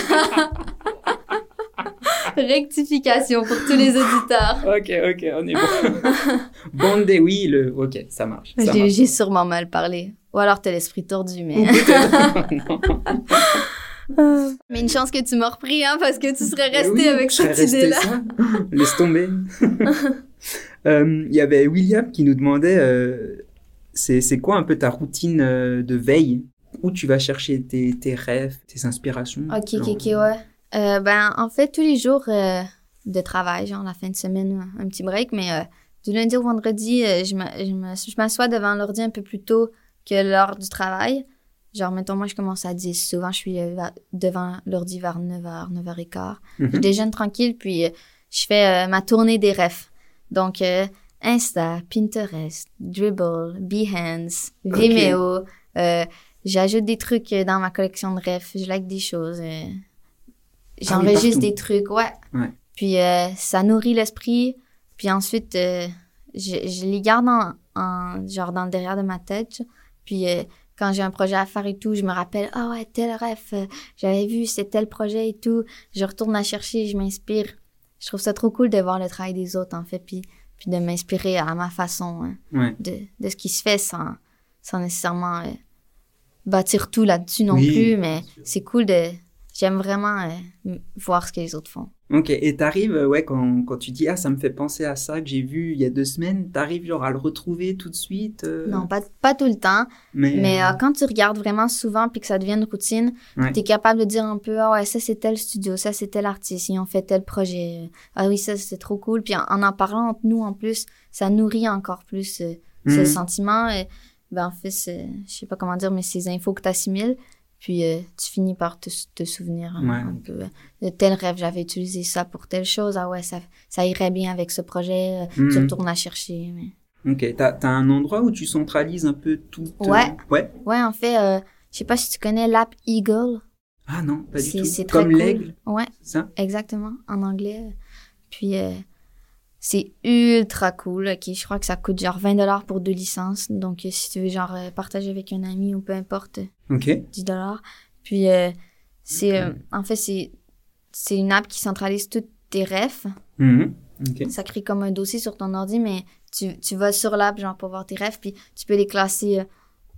Rectification pour tous les auditeurs. ok, ok, on est bon. bander, oui, le. Ok, ça marche. ça J'ai marche. j'ai sûrement mal parlé. Ou alors t'as l'esprit tordu, mais... Mais une chance que tu m'as repris, hein, parce que tu serais resté Oui, avec cette resté idée-là. Laisse tomber. Euh, Il y avait William qui nous demandait euh, c'est c'est quoi un peu ta routine euh, de veille? Où tu vas chercher tes, tes rêves, tes inspirations? Ok, ok, ok, ouais. Euh, ben, en fait, tous les jours euh, de travail, genre la fin de semaine, un petit break, mais euh, du lundi au vendredi, euh, je je je m'assois devant l'ordi un peu plus tôt que l'heure du travail. Genre, mettons, moi, je commence à 10. Souvent, je suis euh, va- devant l'ordi vers 9h, 9h15. Je Mhm. déjeune tranquille, puis euh, je fais euh, ma tournée des refs. Donc, euh, Insta, Pinterest, Dribble, Behance. Vimeo. euh, J'ajoute des trucs euh, dans ma collection de refs. Je like des choses. Euh, J'enregistre des trucs, ouais. Ouais. Puis euh, ça nourrit l'esprit. Puis ensuite, euh, je, je les garde en, en- genre dans le derrière de ma tête. Puis euh, quand j'ai un projet à faire et tout, je me rappelle, ah ouais, tel ref, euh, j'avais vu, c'est tel projet et tout. Je retourne à chercher, je m'inspire. Je trouve ça trop cool de voir le travail des autres, en fait, puis, puis de m'inspirer à ma façon hein, Ouais. de, de ce qui se fait sans, sans nécessairement bâtir tout là-dessus non Oui, plus. Mais c'est cool de... J'aime vraiment euh, voir ce que les autres font. Ok, et t'arrives, euh, ouais, quand, quand tu dis, ah, ça me fait penser à ça que j'ai vu il y a deux semaines, t'arrives genre à le retrouver tout de suite euh, Non, pas, pas tout le temps. mais, Mais euh, quand tu regardes vraiment souvent puis que ça devient une routine, Ouais. tu es capable de dire un peu Ah ouais, ça c'est tel studio, ça c'est tel artiste, ils ont fait tel projet. Ah oui, ça c'est trop cool. Puis en, en en parlant entre nous en plus, ça nourrit encore plus ce Mhm. sentiment. Et, ben, en fait, je sais pas comment dire, mais ces infos que tu assimiles, puis euh, tu finis par te, te souvenir hein, Ouais. un peu. euh, De tel rêve, j'avais utilisé ça pour telle chose. Ah ouais, ça, ça irait bien avec ce projet. euh, Tu retournes à chercher. mais- Ok, t'as as un endroit où tu centralises un peu tout Ouais. Ouais. Ouais, en fait, euh, je sais pas si tu connais l'app Eagle. Ah non, pas du tout. c'est très Comme cool. l'aigle, Ouais, ça? exactement, en anglais. Puis, euh, c'est ultra cool. Ok, je crois que ça coûte genre 20 dollars pour deux licences. Donc, euh, si tu veux genre euh, partager avec un ami ou peu importe, euh, Ok. 10 dollars. Puis, euh, c'est, euh, en fait, c'est, c'est une app qui centralise toutes tes refs. Mhm. Ok. Ça crée comme un dossier sur ton ordi, mais tu, tu vas sur l'app genre pour voir tes refs, puis tu peux les classer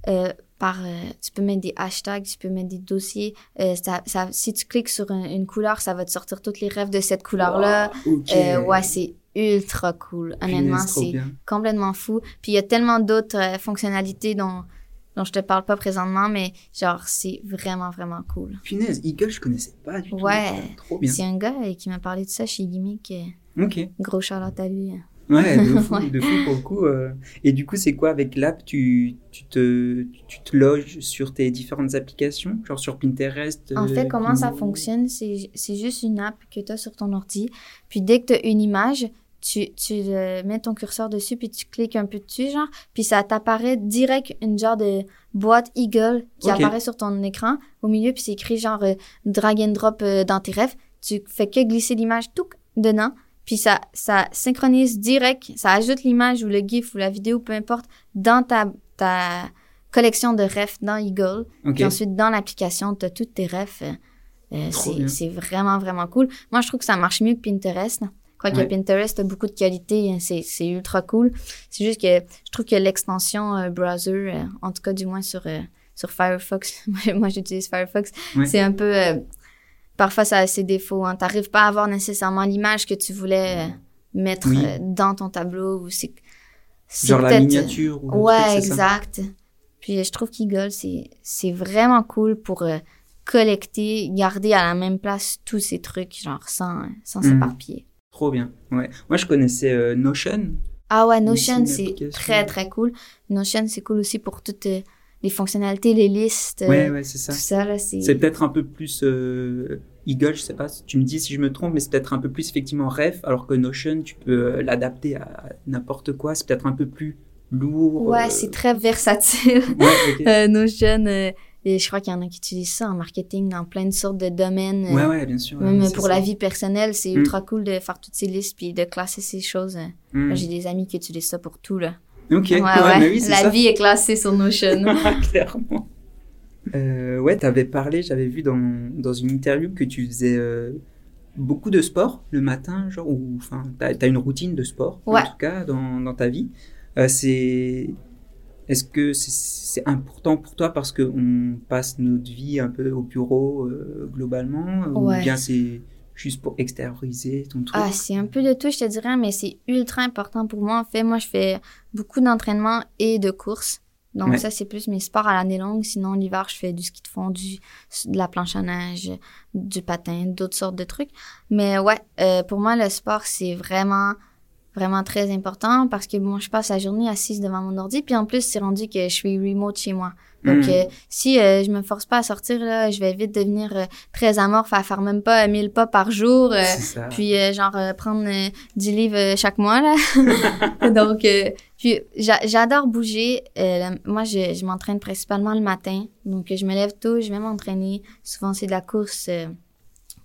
euh, par... tu peux mettre des hashtags, tu peux mettre des dossiers. Ça, ça- si tu cliques sur un- une couleur, ça va te sortir toutes les refs de cette couleur-là. Wow, ok. Euh, ouais, c'est ultra cool. Honnêtement, c'est complètement fou. Puis il y a tellement d'autres euh, fonctionnalités dont, dont je te parle pas présentement, mais genre, c'est vraiment, vraiment cool. Punaise, Eagle, je connaissais pas du tout. Ouais. Trop bien. C'est un gars euh, qui m'a parlé de ça chez Gimmick. euh, Ok. gros charlotte à lui. Ouais, de fou, Ouais. de fou pour le coup. euh. Et du coup, c'est quoi avec l'app? Tu, tu, te, tu te loges sur tes différentes applications, genre sur Pinterest En euh, fait, comment ça fonctionne, c'est c'est juste une app que tu as sur ton ordi. Puis dès que tu as une image, tu, tu euh, mets ton curseur dessus, puis tu cliques un peu dessus, genre, puis ça t'apparaît direct une genre de boîte Eagle qui apparaît sur ton écran au milieu, puis c'est écrit genre euh, drag and drop euh, dans tes rêves. Tu fais que glisser l'image tout dedans, puis ça, ça synchronise direct, ça ajoute l'image ou le GIF ou la vidéo, peu importe, dans ta, ta collection de refs dans Eagle. Puis ensuite, dans l'application, tu as toutes tes refs. Euh, c'est vraiment, vraiment cool. Moi, je trouve que ça marche mieux que Pinterest. Quoique Ouais. Pinterest a beaucoup de qualité, hein, c'est ultra cool. C'est juste que je trouve que l'extension euh, browser, euh, en tout cas du moins sur, euh, sur Firefox, moi, j'utilise Firefox, Ouais. c'est un peu... parfois, ça a ses défauts. Hein. T'arrives pas à avoir nécessairement l'image que tu voulais mettre Oui. dans ton tableau. ou c'est Genre la miniature ou Ouais, truc, c'est ça exact. Puis je trouve qu'Eagle, c'est, c'est vraiment cool pour collecter, garder à la même place tous ces trucs, genre sans, sans Mhm. s'éparpiller. Trop bien. Ouais. Moi, je connaissais euh, Notion. Ah ouais, Notion, c'est très très cool. Notion, c'est cool aussi pour toutes euh, les fonctionnalités, les listes, euh, Ouais, ouais, c'est ça. tout ça. C'est... Peut-être un peu plus euh, Eagle, je sais pas, tu me dis si je me trompe, mais c'est peut-être un peu plus effectivement ref, alors que Notion, tu peux l'adapter à n'importe quoi, c'est peut-être un peu plus lourd. Ouais, c'est très versatile. Ouais, ok. Euh, Notion, et je crois qu'il y en a qui utilisent ça en marketing dans plein de sortes de domaines. euh, ouais, ouais, bien sûr. Même pour ça. la vie personnelle, c'est Mm. ultra cool de faire toutes ces listes puis de classer ces choses. Moi, J'ai des amis qui utilisent ça pour tout, là. Ok, Ouais, ouais, mais oui, La ça. vie est classée sur Notion. Clairement. Euh, ouais, t'avais parlé, j'avais vu dans, dans une interview que tu faisais euh, beaucoup de sport le matin, genre, ou enfin, t'as as une routine de sport, Ouais. en tout cas, dans, dans ta vie. Euh, c'est. Est-ce que c'est c'est important pour toi parce qu'on passe notre vie un peu au bureau euh, globalement Ouais. Ou bien c'est juste pour extérioriser ton truc? Ah, c'est un peu de tout, je te dirais, mais c'est ultra important pour moi. En fait, moi, je fais beaucoup d'entraînement et de course. Donc ça, c'est plus mes sports à l'année longue. Sinon, l'hiver, je fais du ski de fond, du, de la planche à neige, du patin, d'autres sortes de trucs. Mais ouais, euh, pour moi, le sport, c'est vraiment vraiment très important parce que bon, je passe la journée assise devant mon ordi, puis en plus, c'est rendu que je suis remote chez moi. Donc, mm. euh, si euh, je me force pas à sortir, là, je vais vite devenir euh, très amorphe à faire même pas 1000 pas par jour, puis genre prendre 10 livres chaque mois, là. Donc, puis j'adore bouger. moi, je, je m'entraîne principalement le matin. Donc, je me lève tôt, je vais m'entraîner. Souvent, c'est de la course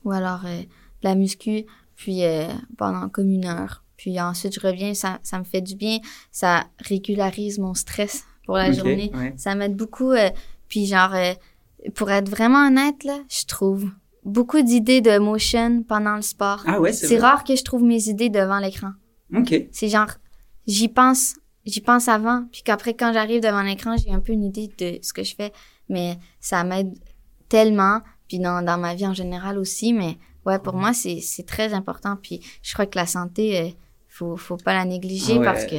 ou alors de la muscu, puis pendant comme une heure. Puis ensuite, je reviens, ça, ça me fait du bien. Ça régularise mon stress pour la journée. Ça m'aide beaucoup. Euh, puis genre, euh, pour être vraiment honnête, là, je trouve beaucoup d'idées de motion pendant le sport. Ah ouais, c'est rare que je trouve mes idées devant l'écran. OK. C'est genre, j'y pense, j'y pense avant, puis qu'après, quand j'arrive devant l'écran, j'ai un peu une idée de ce que je fais. Mais ça m'aide tellement, puis dans, dans ma vie en général aussi. Mais ouais, pour moi, c'est très important. Puis je crois que la santé... Euh, faut, faut pas la négliger parce que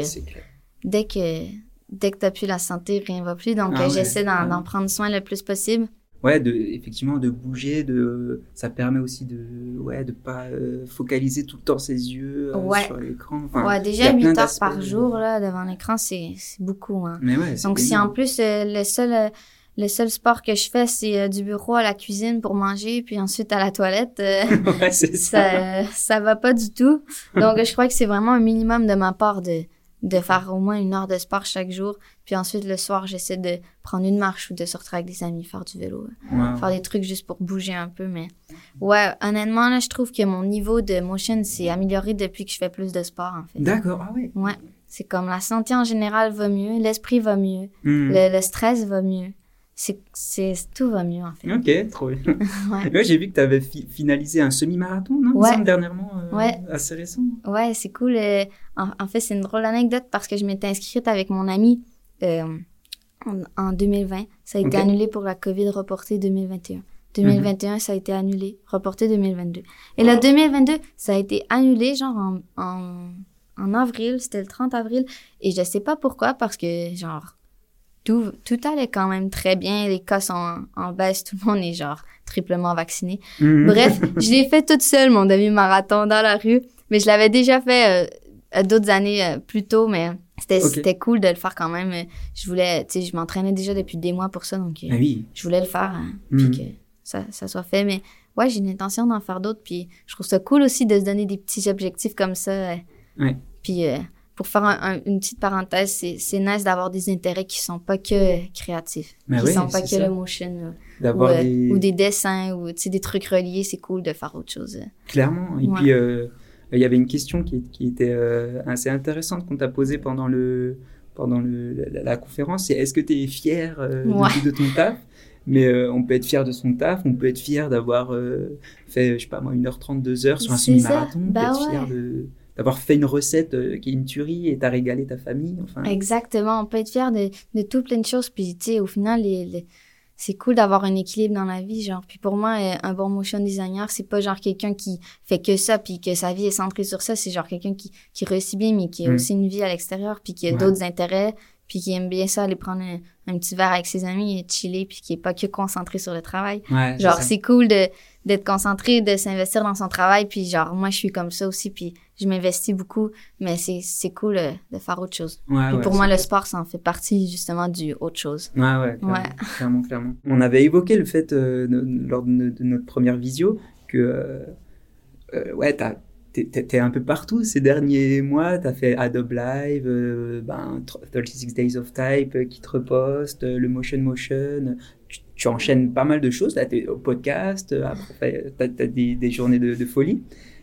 dès que dès que t'as plus la santé, rien va plus. Donc, ah j'essaie d'en prendre soin le plus possible. Ouais, de, effectivement, de bouger, de, ça permet aussi de, ouais, de pas euh, focaliser tout le temps ses yeux euh, sur l'écran. ouais, déjà 8 heures par jour, là, devant l'écran, c'est beaucoup, hein. Mais Donc, si en plus, euh, le seul, le seul sport que je fais, c'est euh, du bureau à la cuisine pour manger, puis ensuite à la toilette. Euh, ouais, c'est ça. ça. ça. va pas du tout. Donc, je crois que c'est vraiment un minimum de ma part de, de faire au moins une heure de sport chaque jour. Puis ensuite, le soir, j'essaie de prendre une marche ou de sortir avec des amis, faire du vélo. Faire des trucs juste pour bouger un peu. Mais ouais, honnêtement, là, je trouve que mon niveau de motion s'est amélioré depuis que je fais plus de sport, en fait. D'accord, ah ouais. Ouais. C'est comme la santé en général va mieux, l'esprit va mieux, hmm. le stress va mieux c'est tout va mieux en fait. Ok, trop bien. ouais. j'ai vu que tu avais finalisé un semi-marathon, non ouais. dernièrement, euh, ouais. assez récent. Ouais, c'est cool. Euh, en, fait, c'est une drôle anecdote parce que je m'étais inscrite avec mon ami euh, en, 2020. Ça a été annulé pour la COVID reportée 2021. 2021, ça a été annulé, reporté 2022. Et le 2022, ça a été annulé genre en, en, en avril, c'était le 30 avril. Et je sais pas pourquoi, parce que genre tout, tout allait quand même très bien. Les cas sont en, baisse. Tout le monde est genre triplement vacciné. Mhm. Bref, je l'ai fait toute seule, mon demi-marathon dans la rue. Mais je l'avais déjà fait euh, d'autres années euh, plus tôt, mais c'était cool de le faire quand même. Je voulais, tu sais, je m'entraînais déjà depuis des mois pour ça, donc euh, ah oui. je voulais le faire, hein, puis mhm. que ça, ça soit fait. Mais ouais, j'ai une intention d'en faire d'autres, puis je trouve ça cool aussi de se donner des petits objectifs comme ça. Ouais. Puis pour faire une petite parenthèse, c'est nice d'avoir des intérêts qui sont pas que créatifs, Mais qui oui, sont pas que le motion, ou, euh, des... ou, des... dessins, ou des trucs reliés, c'est cool de faire autre chose. Clairement. Et puis, euh, il y avait une question qui, qui était euh, assez intéressante qu'on t'a posée pendant, le, pendant le, la, conférence, c'est est-ce que tu es fier de, ton taf? Mais on peut être fier de son taf, on peut être fier d'avoir fait, je sais pas moi, 1h30, 2h sur un semi-marathon, on peut bah être fier de d'avoir fait une recette euh, qui est une tuerie et t'as régalé ta famille. Enfin. Exactement, on peut être fier de, de tout plein de choses. Puis, tu sais, au final, les, c'est cool d'avoir un équilibre dans la vie. Genre, puis pour moi, euh, un bon motion designer, c'est pas genre quelqu'un qui fait que ça, puis que sa vie est centrée sur ça. C'est genre quelqu'un qui, qui réussit bien, mais qui a mm. aussi une vie à l'extérieur, puis qui a d'autres intérêts, puis qui aime bien ça, aller prendre un, petit verre avec ses amis et chiller, puis qui est pas que concentré sur le travail. genre, c'est cool de d'être concentré, de s'investir dans son travail, puis genre, moi, je suis comme ça aussi, puis je m'investis beaucoup, mais c'est cool euh, de faire autre chose. Ouais, pour moi, le sport, ça en fait partie justement du autre chose. Ouais, ouais, clairement, clairement, On avait évoqué le fait euh, lors de, notre première visio que, euh, ouais, t'es un peu partout ces derniers mois. T'as fait Adobe Live, ben, 36 Days of Type qui te reposte, le Motion Motion. Tu, enchaînes pas mal de choses. Là, t'es au podcast, après, t'as as des, des, journées de, de folie.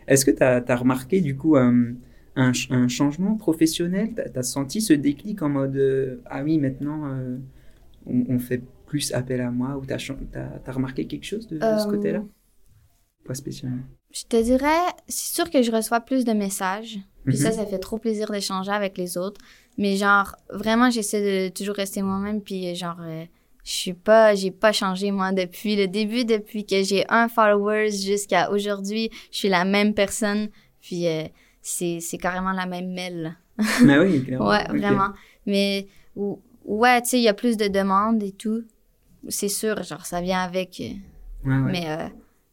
Est-ce que tu as, remarqué du coup un, un, changement professionnel? Tu as, senti ce déclic en mode euh, Ah oui, maintenant euh, on, fait plus appel à moi Ou tu as, remarqué quelque chose de, ce euh, côté-là? Pas spécialement. Je te dirais, c'est sûr que je reçois plus de messages. Puis ça, mhm. ça fait trop plaisir d'échanger avec les autres. Mais genre, vraiment, j'essaie de toujours rester moi-même. Puis genre, je suis pas, j'ai pas changé moi depuis le début, depuis que j'ai un followers jusqu'à aujourd'hui, je suis la même personne. Puis euh, c'est, c'est carrément la même mail. Mais oui, clairement. ouais, vraiment. Mais ouais, tu sais, il y a plus de demandes et tout. C'est sûr, genre, ça vient avec. euh, Ouais, ouais. Mais, euh,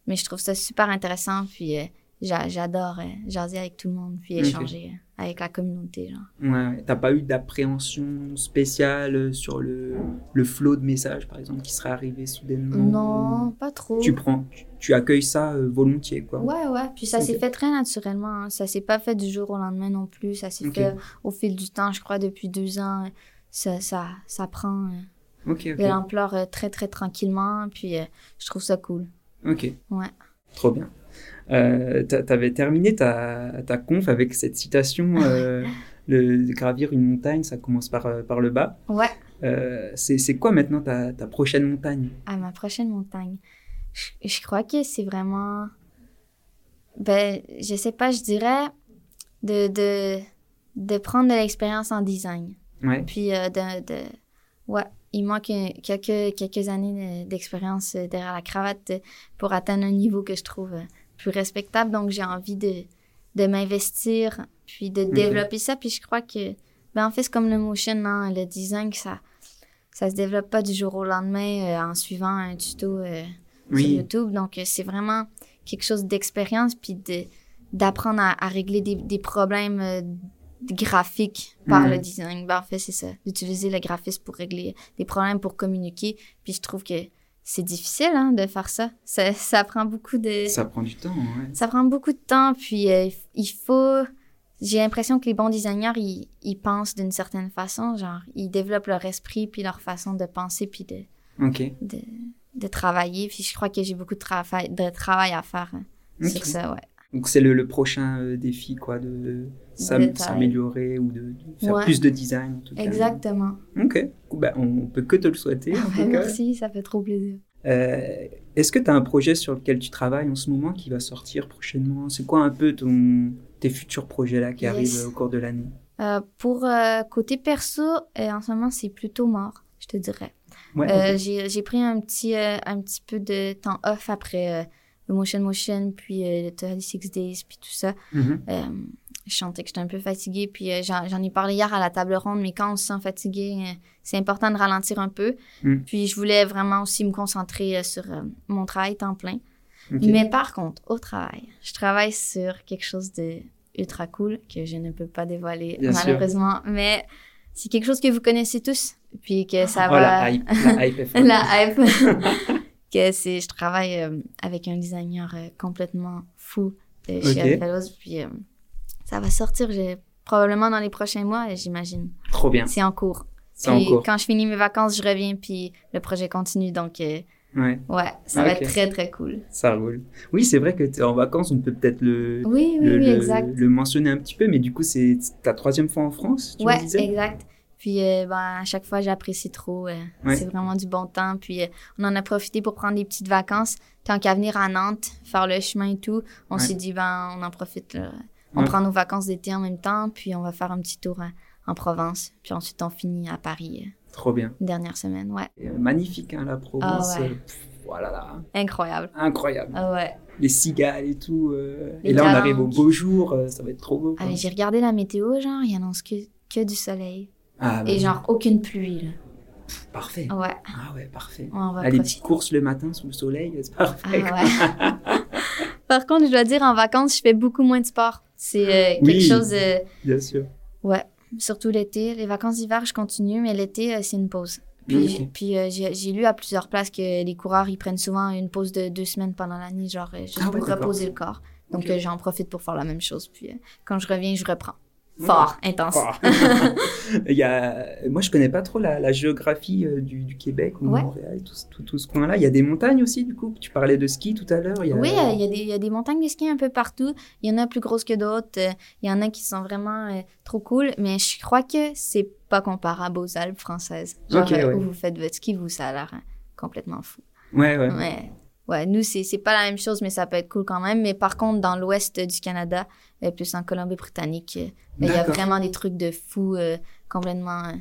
mais je trouve ça super intéressant. Puis euh, j'a- j'adore euh, jaser avec tout le monde, puis échanger euh, avec la communauté. Genre. Ouais. T'as pas eu d'appréhension spéciale sur le, le flot de messages, par exemple, qui serait arrivé soudainement Non, pas trop. Tu prends, tu, tu accueilles ça euh, volontiers, quoi. Ouais, ouais. Puis ça s'est fait très naturellement. hein. Ça s'est pas fait du jour au lendemain non plus. Ça s'est fait au fil du temps, je crois, depuis deux ans. Ça, ça, ça prend euh, de l'ampleur euh, très, très tranquillement. Puis euh, je trouve ça cool. Ok. Ouais. Trop bien. Euh, t'a- T'avais terminé ta, ta conf avec cette citation euh, le, gravir une montagne, ça commence par, euh, par le bas. Ouais. Euh, c'est c'est quoi maintenant ta, ta prochaine montagne? À ma prochaine montagne. Je, je crois que c'est vraiment. Ben, je sais pas, je dirais de, de, de prendre de l'expérience en design. Ouais. Puis euh, de, de. Ouais, il manque quelques, quelques années de- d'expérience euh, derrière la cravate euh, pour atteindre un niveau que je trouve euh, plus respectable. Donc, j'ai envie de, de m'investir, puis de développer ça. Puis je crois que. Ben, en fait, c'est comme le motion, hein, le design, que ça. Ça se développe pas du jour au lendemain euh, en suivant un tuto euh, sur. YouTube. Donc, c'est vraiment quelque chose d'expérience, puis de, d'apprendre à, à régler des, des problèmes graphiques par le design. Ben, en fait, c'est ça. D'utiliser le graphisme pour régler des problèmes, pour communiquer. Puis je trouve que c'est difficile hein, de faire ça. ça. Ça prend beaucoup de... Ça prend du temps, ouais. Ça prend beaucoup de temps, puis euh, il faut... J'ai l'impression que les bons designers, ils, ils pensent d'une certaine façon, genre, ils développent leur esprit, puis leur façon de penser, puis de, Ok. de, de travailler. Puis je crois que j'ai beaucoup de, travail de travail à faire hein, sur ça, ouais. Donc c'est le, le prochain euh, défi, quoi, de. S'améliorer ou de, de faire Ouais. plus de design, en tout cas. Exactement. Ok. Ben, on peut que te le souhaiter, en tout cas. merci, ça fait trop plaisir. Euh, Est-ce que tu as un projet sur lequel tu travailles en ce moment qui va sortir prochainement? C'est quoi un peu ton, tes futurs projets là qui Yes. arrivent euh, au cours de l'année? Euh, pour euh, côté perso, en ce moment, c'est plutôt mort, je te dirais. Ouais, j'ai, pris un petit, un petit peu de temps off après le Motion Motion, puis le 36 Days, puis tout ça. Mhm. Euh, je sentais que j'étais un peu fatiguée, puis euh, j'en, ai parlé hier à la table ronde, mais quand on se sent fatigué, euh, c'est important de ralentir un peu. Mm. Puis je voulais vraiment aussi me concentrer euh, sur euh, mon travail temps plein. Mais par contre, au travail, je travaille sur quelque chose de ultra cool que je ne peux pas dévoiler Bien sûr. malheureusement, mais c'est quelque chose que vous connaissez tous, puis que ça Oh, va... la hype, la hype. La hype. que c'est, je travaille avec un designer complètement fou de chez Ok. Alphalos, puis ça va sortir probablement dans les prochains mois, j'imagine. Trop bien. C'est en cours. C'est en cours. quand je finis mes vacances, je reviens, puis le projet continue, donc euh, Ouais, ouais, ça va Ok. être très très cool. ça roule. Oui, c'est vrai que tu es en vacances, on peut peut-être le, Oui, oui, le, oui, le- exact. le mentionner un petit peu, mais du coup, c'est ta troisième fois en France, tu Ouais, me disais? exact. Puis euh, ben, à chaque fois, j'apprécie trop. euh, Ouais. C'est vraiment du bon temps. Puis euh, on en a profité pour prendre des petites vacances. Tant qu'à venir à Nantes, faire le chemin et tout, on Ouais. s'est dit, ben, on en profite. là. On Ouais. prend nos vacances d'été en même temps, puis on va faire un petit tour euh, en Provence. Puis ensuite, on finit à Paris euh, Trop bien. une dernière semaine. Ouais, Et, euh, magnifique, hein, la Provence. Ah ouais. pff, voilà, là, incroyable. incroyable. Ah ouais. Les cigales et tout. euh, et là, on arrive au beau jour, euh, ça va être trop beau. Ah, j'ai regardé la météo, genre, il annonce que, que du soleil. Ah, bah, Et genre, aucune pluie, là. parfait. Ouais, Ah ouais, parfait. on va Ah, les petites courses le matin sous le soleil, c'est Ah parfait. ouais. Par contre, je dois dire, en vacances, je fais beaucoup moins de sport. C'est euh, quelque Oui. chose de... Bien sûr. Ouais, surtout l'été. Les vacances d'hiver, je continue, mais l'été, euh, c'est une pause. Puis, puis euh, j'ai lu à plusieurs places que les coureurs, ils prennent souvent une pause de deux semaines pendant l'année, genre juste Ah pour reposer le corps. Donc euh, j'en profite pour faire la même chose. Puis euh, quand je reviens, je reprends. Fort, intense. Ah. Il y a... Moi, je connais pas trop la, la géographie euh, du, du Québec ou Ouais. Montréal, tout, tout, tout ce coin-là. Il y a des montagnes aussi, du coup. Tu parlais de ski tout à l'heure. a- Oui, euh, il y, a des- il y a des montagnes de ski un peu partout. Il y en a plus grosses que d'autres. euh, Il y en a qui sont vraiment euh, trop cool. Mais je crois que c'est pas comparable aux Alpes françaises. Genre, Ok, ouais. où vous faites votre ski, vous, ça a l'air euh, complètement fou. Ouais, ouais. Ouais. Ouais, nous, c'est pas la même chose, mais ça peut être cool quand même. Mais par contre, dans l'ouest du Canada, plus en Colombie-Britannique, il y a vraiment des trucs de fou, euh, complètement,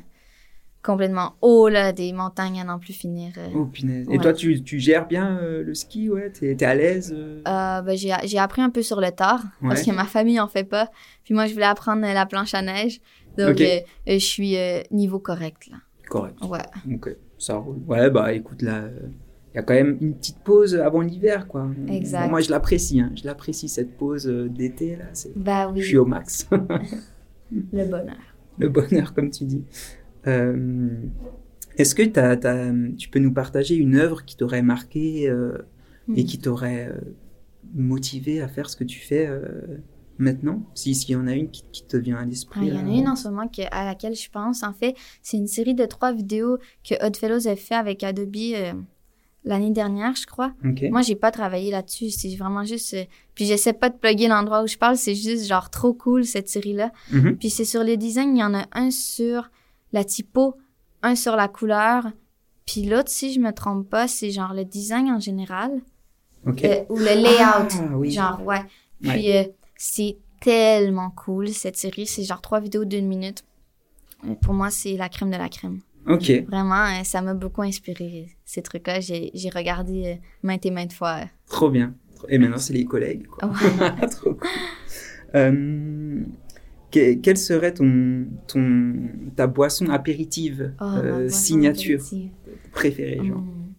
complètement haut, là, des montagnes à n'en plus finir. euh. Oh, punaise. Et toi, tu, tu gères bien euh, le ski, ouais T'es es à l'aise euh? Ben, j'ai j'ai appris un peu sur le tard, parce que ma famille en fait pas. Puis moi, je voulais apprendre la planche à neige. Donc, je suis niveau correct, là. Correct. Ouais. Ok, ça roule. Ouais, bah écoute, là, y a quand même une petite pause avant l'hiver, quoi. Exact. Moi, je l'apprécie, hein. je l'apprécie cette pause euh, d'été, là. Bah oui, Je suis au max. le bonheur. Le bonheur, comme tu dis. Euh, Est-ce que t'as- t'as- tu peux nous partager une œuvre qui t'aurait marqué euh, et Hmm. qui t'aurait euh, motivé à faire ce que tu fais maintenant? Si- S'il y en a une qui, qui te vient à Ah, l'esprit. Il y en a une en ce moment que, à laquelle je pense. En fait, c'est une série de trois vidéos que Oddfellows a fait avec Adobe l'année dernière, je crois. Ok. Moi, j'ai pas travaillé là-dessus. C'est vraiment juste. euh, Puis j'essaie pas de plugger l'endroit où je parle. C'est juste genre trop cool cette série-là. Mhm. Puis c'est sur les designs. Il y en a un sur la typo, un sur la couleur. Puis l'autre, si je me trompe pas, c'est genre le design en général euh, ou le layout. Ah, oui. Genre, ouais. Ouais. Puis euh, c'est tellement cool cette série. C'est genre trois vidéos d'une minute. Pour moi, c'est la crème de la crème. Ok. Vraiment, euh, ça m'a beaucoup inspiré, ces trucs-là. J'ai j'ai regardé euh, maintes et maintes fois. Trop bien. Et maintenant, c'est les collègues. Quoi. Trop cool. Euh, que- quelle serait ton, ton, ta boisson apéritive Oh, euh, boisson signature apéritive. préférée genre? Hmm.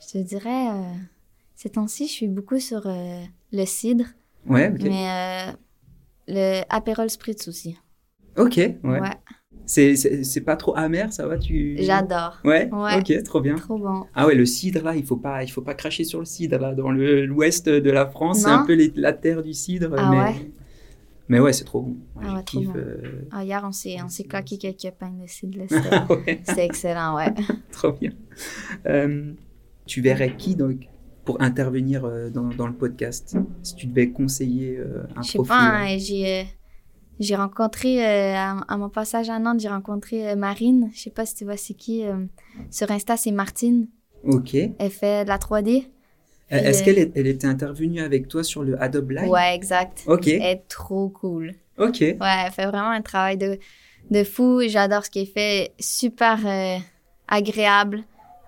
Je te dirais, euh, ces temps-ci, je suis beaucoup sur le cidre, Ouais, ok. mais le Aperol Spritz aussi. Ok, ouais. Ouais, C'est- C'est c'est pas trop amer, ça va tu... j'adore. Ouais, Ouais. ok, trop bien. Trop bon. Ah ouais, le cidre là, il faut pas, il faut pas cracher sur le cidre là. Dans le- l'ouest de la France, c'est un peu les- la terre du cidre. Ah mais... ouais mais ouais, c'est trop bon. Ouais, Ah ouais, trop bon. euh, Ah, hier, on s'est on s'est claqué quelques pains de cidre. C'était ouais, c'était excellent, ouais. trop bien. Euh, tu verrais qui donc pour intervenir euh, dans, dans le podcast? Si tu devais conseiller euh, un Je sais profil pas, hein, j'ai j'ai rencontré, euh, à, à mon passage à Nantes, j'ai rencontré euh, Marine. Je sais pas si tu vois c'est qui. euh, sur Insta, c'est Martine. Ok. Elle fait de la 3D. Est-ce qu'elle est- elle était intervenue avec toi sur le Adobe Live? Ouais, exact. Ok. Elle est trop cool. Ok. Ouais, elle fait vraiment un travail de, de fou. J'adore ce qu'elle fait. Super euh, agréable.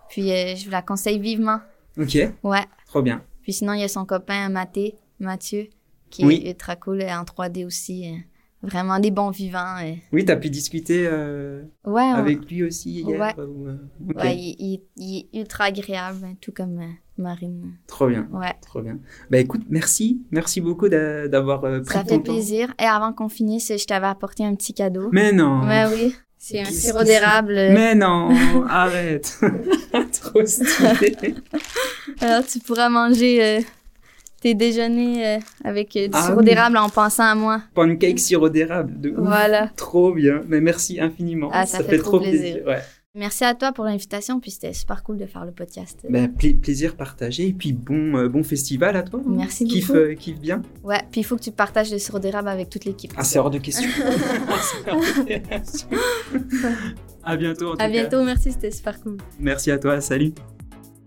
Puis je vous la conseille vivement. Ok. Ouais. Trop bien. Puis sinon, il y a son copain Mathé, Mathieu, qui Oui. est ultra cool et en 3D aussi. Vraiment des bons vivants. euh. Oui, t'as pu discuter euh, Ouais, avec lui aussi hier. Ouais. ou, euh. Ouais, il, il- il est ultra agréable, hein, tout comme euh, Marine. Trop bien. Ouais, Trop bien. Bah écoute, merci. Merci beaucoup d'a- d'avoir pris ça ton fait temps. plaisir. Et avant qu'on finisse, je t'avais apporté un petit cadeau. Mais non. Ouais, oui. C'est un sirop d'érable. Mais non, arrête. Trop stylé. Alors, tu pourras manger tes déjeuners euh, avec euh, du Ah sirop d'érable en pensant à moi. Pancake sirop d'érable. De ouf. Voilà. Trop bien. Mais merci infiniment. Ah, ça fait trop plaisir. Ouais. Merci à toi pour l'invitation, puis c'était super cool de faire le podcast. Pla- plaisir partagé. Et puis bon, euh, bon festival à toi. Merci kiffe, beaucoup. euh, kiffe bien. Ouais, puis il faut que tu partages le sirop d'érable avec toute l'équipe. Ah, c'est hors de question. À bientôt. En tout À cas. bientôt, merci, c'était super cool. Merci à toi. Salut.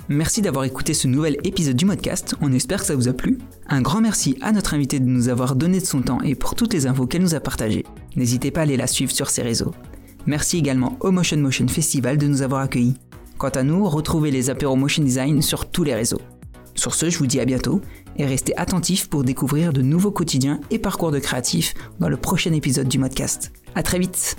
Merci d'avoir écouté ce nouvel épisode du podcast, on espère que ça vous a plu. Un grand merci à notre invité de nous avoir donné de son temps et pour toutes les infos qu'elle nous a partagées. N'hésitez pas à aller la suivre sur ses réseaux. Merci également au Motion Motion Festival de nous avoir accueillis. Quant à nous, retrouvez les apéros Motion Design sur tous les réseaux. Sur ce, je vous dis à bientôt et restez attentifs pour découvrir de nouveaux quotidiens et parcours de créatifs dans le prochain épisode du podcast. À très vite